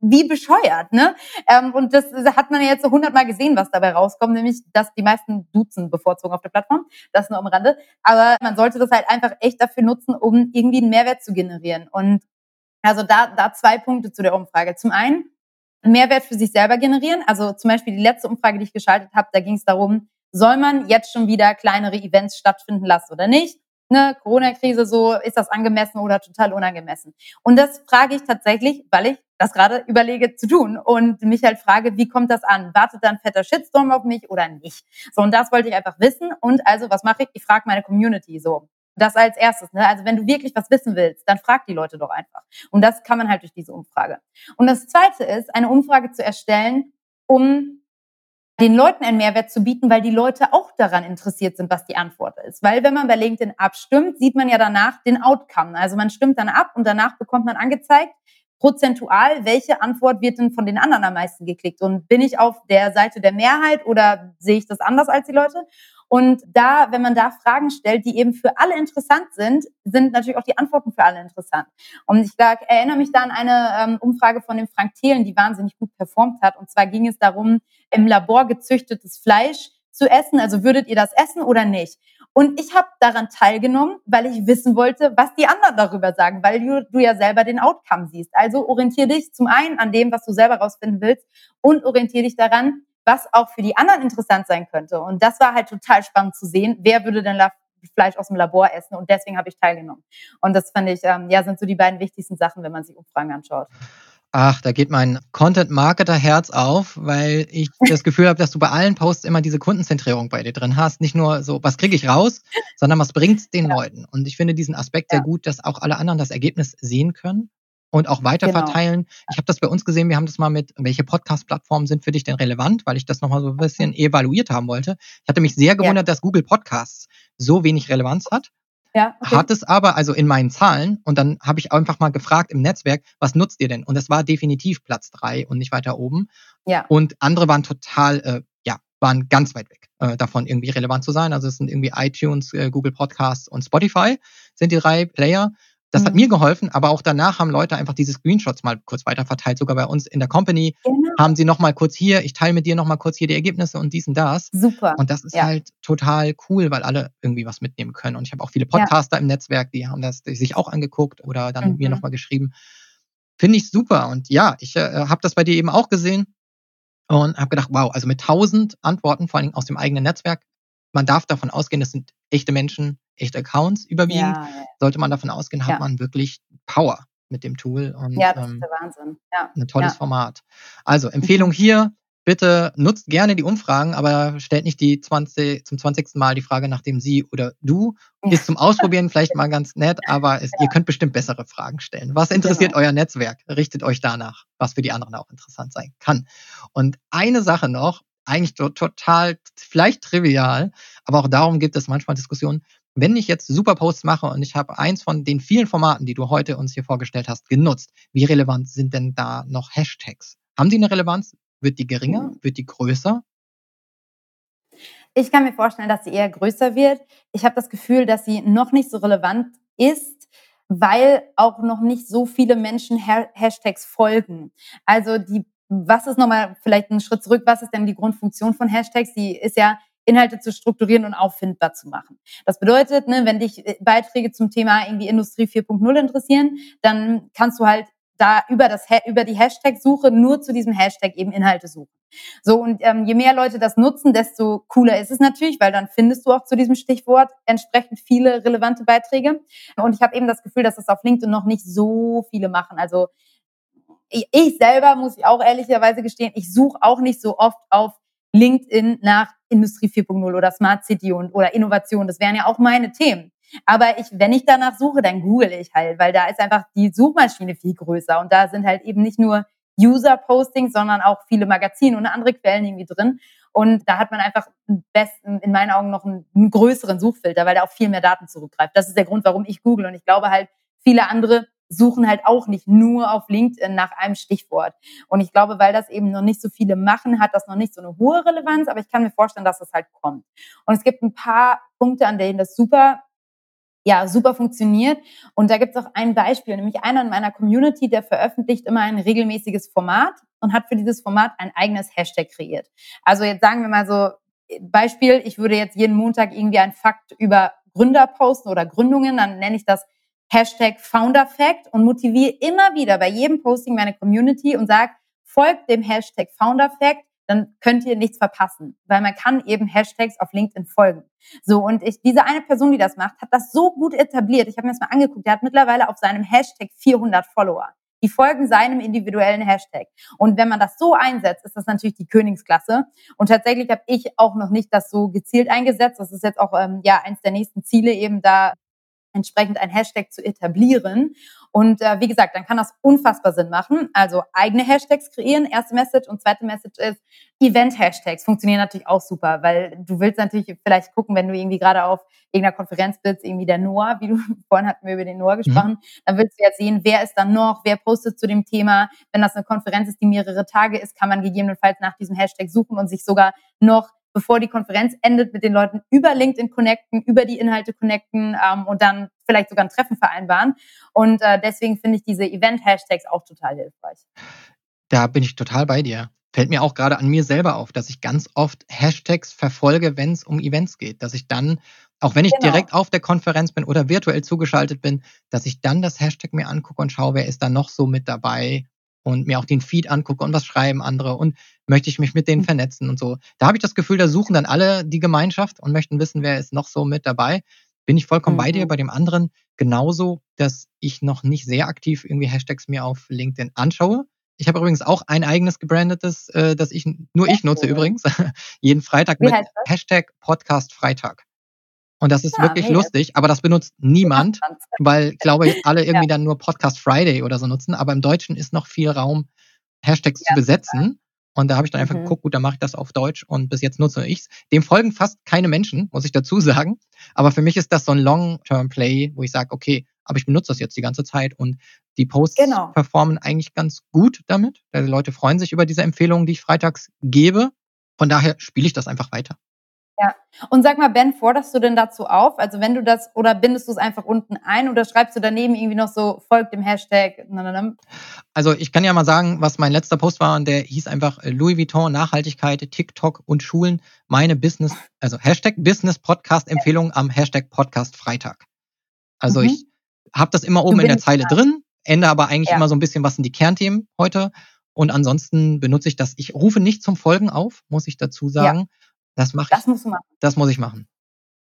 wie bescheuert, ne? Ähm, und das hat man ja jetzt so hundertmal gesehen, was dabei rauskommt, nämlich, dass die meisten Duzen bevorzugen auf der Plattform. Das nur am Rande. Aber man sollte das halt einfach echt dafür nutzen, um irgendwie einen Mehrwert zu generieren. Und also da, da zwei Punkte zu der Umfrage. Zum einen, Mehrwert für sich selber generieren. Also zum Beispiel die letzte Umfrage, die ich geschaltet habe, da ging es darum, soll man jetzt schon wieder kleinere Events stattfinden lassen oder nicht? Ne, Corona-Krise, so ist das angemessen oder total unangemessen? Und das frage ich tatsächlich, weil ich das gerade überlege zu tun und mich halt frage, wie kommt das an? Wartet da ein fetter Shitstorm auf mich oder nicht? So, und das wollte ich einfach wissen. Und also, was mache ich? Ich frage meine Community so. Das als erstes. Ne? Also wenn du wirklich was wissen willst, dann frag die Leute doch einfach. Und das kann man halt durch diese Umfrage. Und das Zweite ist, eine Umfrage zu erstellen, um den Leuten einen Mehrwert zu bieten, weil die Leute auch daran interessiert sind, was die Antwort ist. Weil wenn man bei LinkedIn abstimmt, sieht man ja danach den Outcome. Also man stimmt dann ab und danach bekommt man angezeigt, prozentual, welche Antwort wird denn von den anderen am meisten geklickt? Und bin ich auf der Seite der Mehrheit oder sehe ich das anders als die Leute? Und da, wenn man da Fragen stellt, die eben für alle interessant sind, sind natürlich auch die Antworten für alle interessant. Und ich sag, erinnere mich da an eine ähm, Umfrage von dem Frank Thelen, die wahnsinnig gut performt hat. Und zwar ging es darum, im Labor gezüchtetes Fleisch zu essen. Also würdet ihr das essen oder nicht? Und ich habe daran teilgenommen, weil ich wissen wollte, was die anderen darüber sagen, weil du, du ja selber den Outcome siehst. Also orientiere dich zum einen an dem, was du selber rausfinden willst und orientiere dich daran, was auch für die anderen interessant sein könnte. Und das war halt total spannend zu sehen. Wer würde denn Fleisch aus dem Labor essen? Und deswegen habe ich teilgenommen. Und das fand ich, ähm, ja, sind so die beiden wichtigsten Sachen, wenn man sich Umfragen anschaut. Ach, da geht mein Content-Marketer-Herz auf, weil ich das Gefühl habe, dass du bei allen Posts immer diese Kundenzentrierung bei dir drin hast. Nicht nur so, was kriege ich raus, sondern was bringt es den ja. Leuten. Und ich finde diesen Aspekt ja. sehr gut, dass auch alle anderen das Ergebnis sehen können und auch weiterverteilen. Genau. Ich habe das bei uns gesehen, wir haben das mal mit, welche Podcast-Plattformen sind für dich denn relevant, weil ich das nochmal so ein bisschen evaluiert haben wollte. Ich hatte mich sehr gewundert, ja. dass Google Podcasts so wenig Relevanz hat. Ja, okay. Hat es aber, also in meinen Zahlen, und dann habe ich einfach mal gefragt im Netzwerk, was nutzt ihr denn? Und es war definitiv Platz drei und nicht weiter oben. Ja. Und andere waren total, äh, ja, waren ganz weit weg äh, davon, irgendwie relevant zu sein. Also es sind irgendwie iTunes, äh, Google Podcasts und Spotify sind die drei Player. Das mhm. hat mir geholfen, aber auch danach haben Leute einfach diese Screenshots mal kurz weiter verteilt. Sogar bei uns in der Company genau. haben sie noch mal kurz hier, ich teile mit dir noch mal kurz hier die Ergebnisse und dies und das. Super. Und das ist ja. halt total cool, weil alle irgendwie was mitnehmen können. Und ich habe auch viele Podcaster ja. im Netzwerk, die haben das die sich auch angeguckt oder dann mhm. mir noch mal geschrieben. Finde ich super. Und ja, ich äh, habe das bei dir eben auch gesehen und habe gedacht, wow, also mit tausend Antworten, vor allem aus dem eigenen Netzwerk, man darf davon ausgehen, das sind echte Menschen, echte Accounts überwiegend. Ja, ja. Sollte man davon ausgehen, hat ja. man wirklich Power mit dem Tool. Und, ja, das ähm, ist der Wahnsinn. Ja. Ein tolles Format. Also Empfehlung hier, bitte nutzt gerne die Umfragen, aber stellt nicht die 20, zum 20. Mal die Frage nach dem Sie oder Du. Ist zum Ausprobieren *laughs* vielleicht mal ganz nett, aber es, ihr könnt bestimmt bessere Fragen stellen. Was interessiert genau. euer Netzwerk? Richtet euch danach, was für die anderen auch interessant sein kann. Und eine Sache noch, eigentlich total, vielleicht trivial, aber auch darum gibt es manchmal Diskussionen. Wenn ich jetzt super Posts mache und ich habe eins von den vielen Formaten, die du heute uns hier vorgestellt hast, genutzt, wie relevant sind denn da noch Hashtags? Haben die eine Relevanz? Wird die geringer? Wird die größer? Ich kann mir vorstellen, dass sie eher größer wird. Ich habe das Gefühl, dass sie noch nicht so relevant ist, weil auch noch nicht so viele Menschen Hashtags folgen. Also die was ist nochmal vielleicht ein Schritt zurück? Was ist denn die Grundfunktion von Hashtags? Die ist ja, Inhalte zu strukturieren und auffindbar zu machen. Das bedeutet, ne, wenn dich äh, Beiträge zum Thema irgendwie Industrie 4.0 interessieren, dann kannst du halt da über das über die Hashtag-Suche nur zu diesem Hashtag eben Inhalte suchen. So und ähm, je mehr Leute das nutzen, desto cooler ist es natürlich, weil dann findest du auch zu diesem Stichwort entsprechend viele relevante Beiträge. Und ich habe eben das Gefühl, dass das auf LinkedIn noch nicht so viele machen. Also ich selber muss ich auch ehrlicherweise gestehen, ich suche auch nicht so oft auf LinkedIn nach Industrie 4.0 oder Smart City und oder Innovation. Das wären ja auch meine Themen. Aber ich, wenn ich danach suche, dann google ich halt, weil da ist einfach die Suchmaschine viel größer und da sind halt eben nicht nur User-Postings, sondern auch viele Magazine und andere Quellen irgendwie drin. Und da hat man einfach besten, in meinen Augen noch einen, größeren Suchfilter, weil der auf viel mehr Daten zurückgreift. Das ist der Grund, warum ich google. Und ich glaube halt, viele andere suchen halt auch nicht nur auf LinkedIn nach einem Stichwort. Und ich glaube, weil das eben noch nicht so viele machen, hat das noch nicht so eine hohe Relevanz, aber ich kann mir vorstellen, dass das halt kommt. Und es gibt ein paar Punkte, an denen das super ja, super funktioniert. Und da gibt es auch ein Beispiel, nämlich einer in meiner Community, der veröffentlicht immer ein regelmäßiges Format und hat für dieses Format ein eigenes Hashtag kreiert. Also jetzt sagen wir mal so, Beispiel, ich würde jetzt jeden Montag irgendwie einen Fakt über Gründer posten oder Gründungen, dann nenne ich das Hashtag FounderFact und motiviere immer wieder bei jedem Posting meine Community und sage, folgt dem Hashtag FounderFact, dann könnt ihr nichts verpassen, weil man kann eben Hashtags auf LinkedIn folgen. So und ich, diese eine Person, die das macht, hat das so gut etabliert. Ich habe mir das mal angeguckt. Der hat mittlerweile auf seinem Hashtag 400 Follower. Die folgen seinem individuellen Hashtag. Und wenn man das so einsetzt, ist das natürlich die Königsklasse. Und tatsächlich habe ich auch noch nicht das so gezielt eingesetzt. Das ist jetzt auch ähm, ja eins der nächsten Ziele, eben da entsprechend ein Hashtag zu etablieren. Und äh, wie gesagt, dann kann das unfassbar Sinn machen. Also eigene Hashtags kreieren, erste Message und zweite Message ist Event-Hashtags. Funktionieren natürlich auch super, weil du willst natürlich vielleicht gucken, wenn du irgendwie gerade auf irgendeiner Konferenz bist, irgendwie der Noah, wie du *laughs* vorhin hatten wir über den Noah mhm. gesprochen, mhm. dann willst du ja sehen, wer ist dann noch, wer postet zu dem Thema. Wenn das eine Konferenz ist, die mehrere Tage ist, kann man gegebenenfalls nach diesem Hashtag suchen und sich sogar noch bevor die Konferenz endet, mit den Leuten über LinkedIn connecten, über die Inhalte connecten ähm, und dann vielleicht sogar ein Treffen vereinbaren. Und äh, deswegen finde ich diese Event-Hashtags auch total hilfreich. Da bin ich total bei dir. Fällt mir auch gerade an mir selber auf, dass ich ganz oft Hashtags verfolge, wenn es um Events geht. Dass ich dann, auch wenn ich genau. direkt auf der Konferenz bin oder virtuell zugeschaltet bin, dass ich dann das Hashtag mir angucke und schaue, wer ist da noch so mit dabei und mir auch den Feed angucke und was schreiben andere und möchte ich mich mit denen mhm. vernetzen und so. Da habe ich das Gefühl, da suchen dann alle die Gemeinschaft und möchten wissen, wer ist noch so mit dabei. Bin ich vollkommen mhm. bei dir. Mhm. Bei dem anderen genauso, dass ich noch nicht sehr aktiv irgendwie Hashtags mir auf LinkedIn anschaue. Ich habe übrigens auch ein eigenes gebrandetes, äh, das ich nur ich nutze übrigens, *laughs* jeden Freitag mit Hashtag Podcast Freitag. Und das ist ja, wirklich mega. lustig, aber das benutzt niemand, weil, glaube ich, alle *laughs* irgendwie ja. dann nur Podcast Friday oder so nutzen. Aber im Deutschen ist noch viel Raum, Hashtags ja, zu besetzen. Und da habe ich dann einfach mhm. geguckt, gut, dann mache ich das auf Deutsch und bis jetzt nutze ich es. Dem folgen fast keine Menschen, muss ich dazu *laughs* sagen. Aber für mich ist das so ein Long-Term-Play, wo ich sage, okay, aber ich benutze das jetzt die ganze Zeit und die Posts genau. performen eigentlich ganz gut damit. Die Leute freuen sich über diese Empfehlungen, die ich freitags gebe. Von daher spiele ich das einfach weiter. Ja. Und sag mal, Ben, forderst du denn dazu auf? Also wenn du das oder bindest du es einfach unten ein oder schreibst du daneben irgendwie noch so, folgt dem Hashtag? Also ich kann ja mal sagen, was mein letzter Post war und der hieß einfach äh, Louis Vuitton, Nachhaltigkeit, TikTok und Schulen, meine Business, also Hashtag Business Podcast Empfehlung am Hashtag Podcast Freitag. Also mhm. ich habe das immer oben in der Zeile drin, ende aber eigentlich ja. immer so ein bisschen was sind die Kernthemen heute. Und ansonsten benutze ich das. Ich rufe nicht zum Folgen auf, muss ich dazu sagen. Ja das mache Das musst du machen. Das muss ich machen.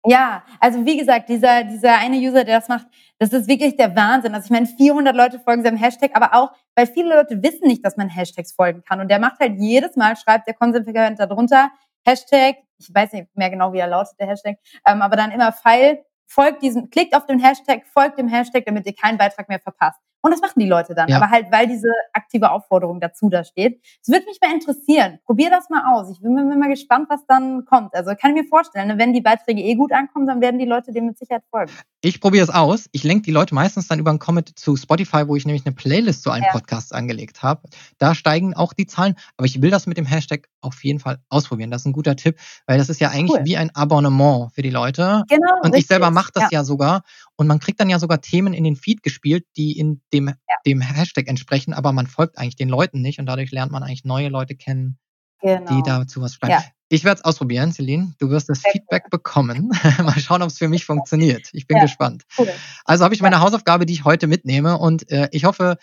Ja, also wie gesagt, dieser, dieser eine User, der das macht, das ist wirklich der Wahnsinn. Also ich meine, 400 Leute folgen seinem Hashtag, aber auch, weil viele Leute wissen nicht, dass man Hashtags folgen kann. Und der macht halt jedes Mal, schreibt der konsequent darunter, Hashtag, ich weiß nicht mehr genau, wie er lautet, der Hashtag, ähm, aber dann immer Pfeil, folgt diesem, klickt auf den Hashtag, folgt dem Hashtag, damit ihr keinen Beitrag mehr verpasst. Und das machen die Leute dann. Ja. Aber halt, weil diese aktive Aufforderung dazu da steht. Es würde mich mal interessieren. Probier das mal aus. Ich bin, bin mal gespannt, was dann kommt. Also kann ich mir vorstellen, ne, wenn die Beiträge eh gut ankommen, dann werden die Leute dem mit Sicherheit folgen. Ich probiere es aus. Ich lenke die Leute meistens dann über einen Comment zu Spotify, wo ich nämlich eine Playlist zu allen ja. Podcasts angelegt habe. Da steigen auch die Zahlen. Aber ich will das mit dem Hashtag auf jeden Fall ausprobieren. Das ist ein guter Tipp, weil das ist ja eigentlich cool. wie ein Abonnement für die Leute. Genau. Und richtig. ich selber mache das ja. ja sogar. Und man kriegt dann ja sogar Themen in den Feed gespielt, die in dem, ja. dem Hashtag entsprechen, aber man folgt eigentlich den Leuten nicht und dadurch lernt man eigentlich neue Leute kennen, genau. die dazu was schreiben. Ja. Ich werde es ausprobieren, Celine. Du wirst das Sehr Feedback bekommen. *laughs* *laughs* Mal schauen, ob es für mich funktioniert. Ich bin ja. gespannt. Cool. Also habe ich meine Hausaufgabe, die ich heute mitnehme und äh, ich hoffe,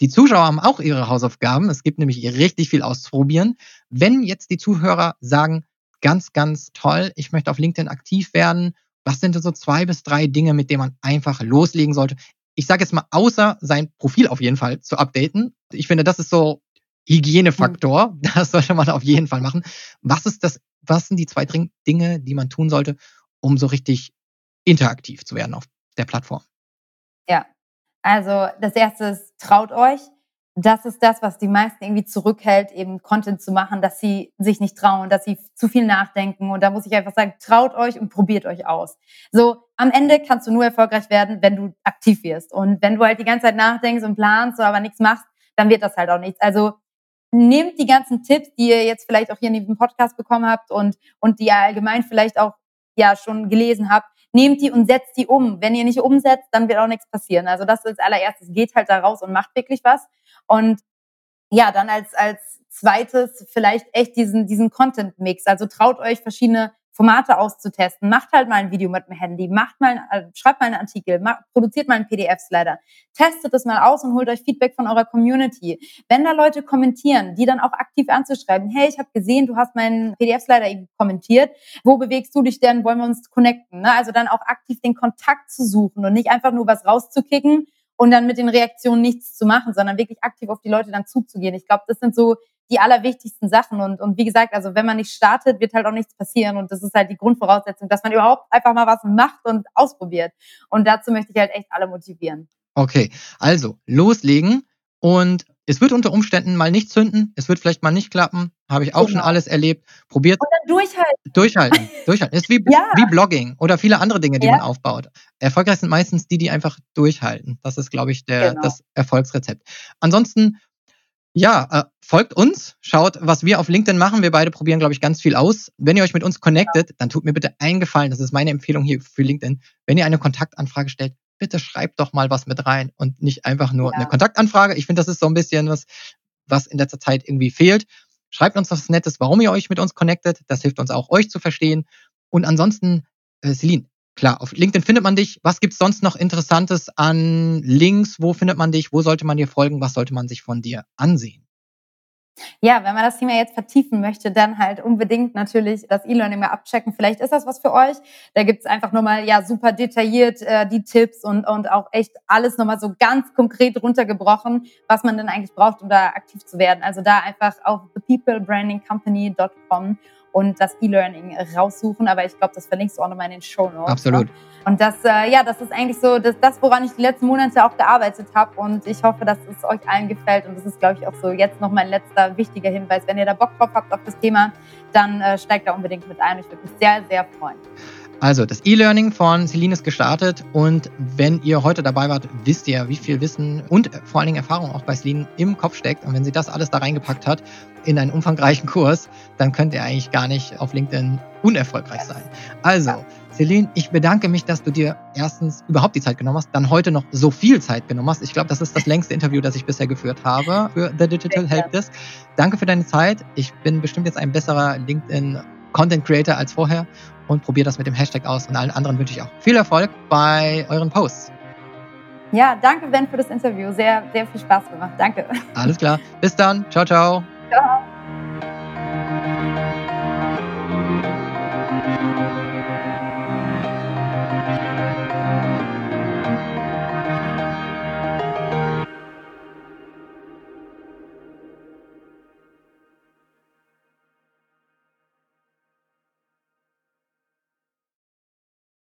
die Zuschauer haben auch ihre Hausaufgaben. Es gibt nämlich richtig viel auszuprobieren. Wenn jetzt die Zuhörer sagen, ganz, ganz toll, ich möchte auf LinkedIn aktiv werden was sind so zwei bis drei Dinge, mit denen man einfach loslegen sollte? Ich sage jetzt mal, außer sein Profil auf jeden Fall zu updaten. Ich finde, das ist so Hygienefaktor. Mhm. *laughs* Das sollte man auf jeden Fall machen. Was ist das, was sind die zwei Dinge, die man tun sollte, um so richtig interaktiv zu werden auf der Plattform? Ja, also das erste ist, traut euch das ist das, was die meisten irgendwie zurückhält, eben Content zu machen, dass sie sich nicht trauen, dass sie zu viel nachdenken. Und da muss ich einfach sagen, traut euch und probiert euch aus. So, am Ende kannst du nur erfolgreich werden, wenn du aktiv wirst. Und wenn du halt die ganze Zeit nachdenkst und planst, so aber nichts machst, dann wird das halt auch nichts. Also nehmt die ganzen Tipps, die ihr jetzt vielleicht auch hier in diesem Podcast bekommen habt und, und die ihr allgemein vielleicht auch ja schon gelesen habt, nehmt die und setzt die um. Wenn ihr nicht umsetzt, dann wird auch nichts passieren. Also das ist allererstes, geht halt da raus und macht wirklich was. Und ja, dann als, als zweites vielleicht echt diesen, diesen Content-Mix. Also traut euch verschiedene Formate auszutesten. Macht halt mal ein Video mit dem Handy, macht mal, äh, schreibt mal einen Artikel, macht, produziert mal einen PDF-Slider, testet es mal aus und holt euch Feedback von eurer Community. Wenn da Leute kommentieren, die dann auch aktiv anzuschreiben, hey, ich habe gesehen, du hast meinen PDF-Slider kommentiert, wo bewegst du dich denn, wollen wir uns connecten? Ne? Also dann auch aktiv den Kontakt zu suchen und nicht einfach nur was rauszukicken und dann mit den Reaktionen nichts zu machen, sondern wirklich aktiv auf die Leute dann zuzugehen. Ich glaube, das sind so die allerwichtigsten Sachen. Und, und wie gesagt, also wenn man nicht startet, wird halt auch nichts passieren. Und das ist halt die Grundvoraussetzung, dass man überhaupt einfach mal was macht und ausprobiert. Und dazu möchte ich halt echt alle motivieren. Okay, also loslegen und es wird unter Umständen mal nicht zünden, es wird vielleicht mal nicht klappen, habe ich auch genau. schon alles erlebt. Probiert. Und dann durchhalten. Durchhalten, *laughs* durchhalten. Ist wie, ja. wie Blogging oder viele andere Dinge, die ja. man aufbaut. Erfolgreich sind meistens die, die einfach durchhalten. Das ist, glaube ich, der, genau. das Erfolgsrezept. Ansonsten ja, äh, folgt uns, schaut, was wir auf LinkedIn machen. Wir beide probieren, glaube ich, ganz viel aus. Wenn ihr euch mit uns connectet, dann tut mir bitte einen Gefallen. Das ist meine Empfehlung hier für LinkedIn. Wenn ihr eine Kontaktanfrage stellt, bitte schreibt doch mal was mit rein und nicht einfach nur ja. eine Kontaktanfrage. Ich finde, das ist so ein bisschen was, was in letzter Zeit irgendwie fehlt. Schreibt uns was Nettes, warum ihr euch mit uns connectet. Das hilft uns auch, euch zu verstehen. Und ansonsten, äh, Celine, Klar, auf LinkedIn findet man dich. Was gibt's sonst noch Interessantes an Links? Wo findet man dich? Wo sollte man dir folgen? Was sollte man sich von dir ansehen? Ja, wenn man das Thema jetzt vertiefen möchte, dann halt unbedingt natürlich das E-Learning mal abchecken. Vielleicht ist das was für euch. Da gibt's einfach nochmal ja super detailliert äh, die Tipps und, und auch echt alles nochmal so ganz konkret runtergebrochen, was man denn eigentlich braucht, um da aktiv zu werden. Also da einfach auf thepeoplebrandingcompany.com und das E-Learning raussuchen. Aber ich glaube, das verlinkst du auch nochmal in den Show Notes. Absolut. Ne? Und das, äh, ja, das ist eigentlich so das, das, woran ich die letzten Monate auch gearbeitet habe. Und ich hoffe, dass es euch allen gefällt. Und das ist, glaube ich, auch so jetzt noch mein letzter wichtiger Hinweis. Wenn ihr da Bock drauf habt auf das Thema, dann äh, steigt da unbedingt mit ein. Ich würde mich sehr, sehr freuen. Also, das E-Learning von Celine ist gestartet und wenn ihr heute dabei wart, wisst ihr, wie viel Wissen und vor allen Dingen Erfahrung auch bei Celine im Kopf steckt. Und wenn sie das alles da reingepackt hat in einen umfangreichen Kurs, dann könnt ihr eigentlich gar nicht auf LinkedIn unerfolgreich sein. Also, Celine, ich bedanke mich, dass du dir erstens überhaupt die Zeit genommen hast, dann heute noch so viel Zeit genommen hast. Ich glaube, das ist das längste Interview, das ich bisher geführt habe für The Digital Help Desk. Danke für deine Zeit. Ich bin bestimmt jetzt ein besserer LinkedIn Content Creator als vorher und probiert das mit dem Hashtag aus. Und allen anderen wünsche ich auch viel Erfolg bei euren Posts. Ja, danke Ben für das Interview. Sehr, sehr viel Spaß gemacht. Danke. Alles klar. Bis dann. Ciao, ciao. Ciao.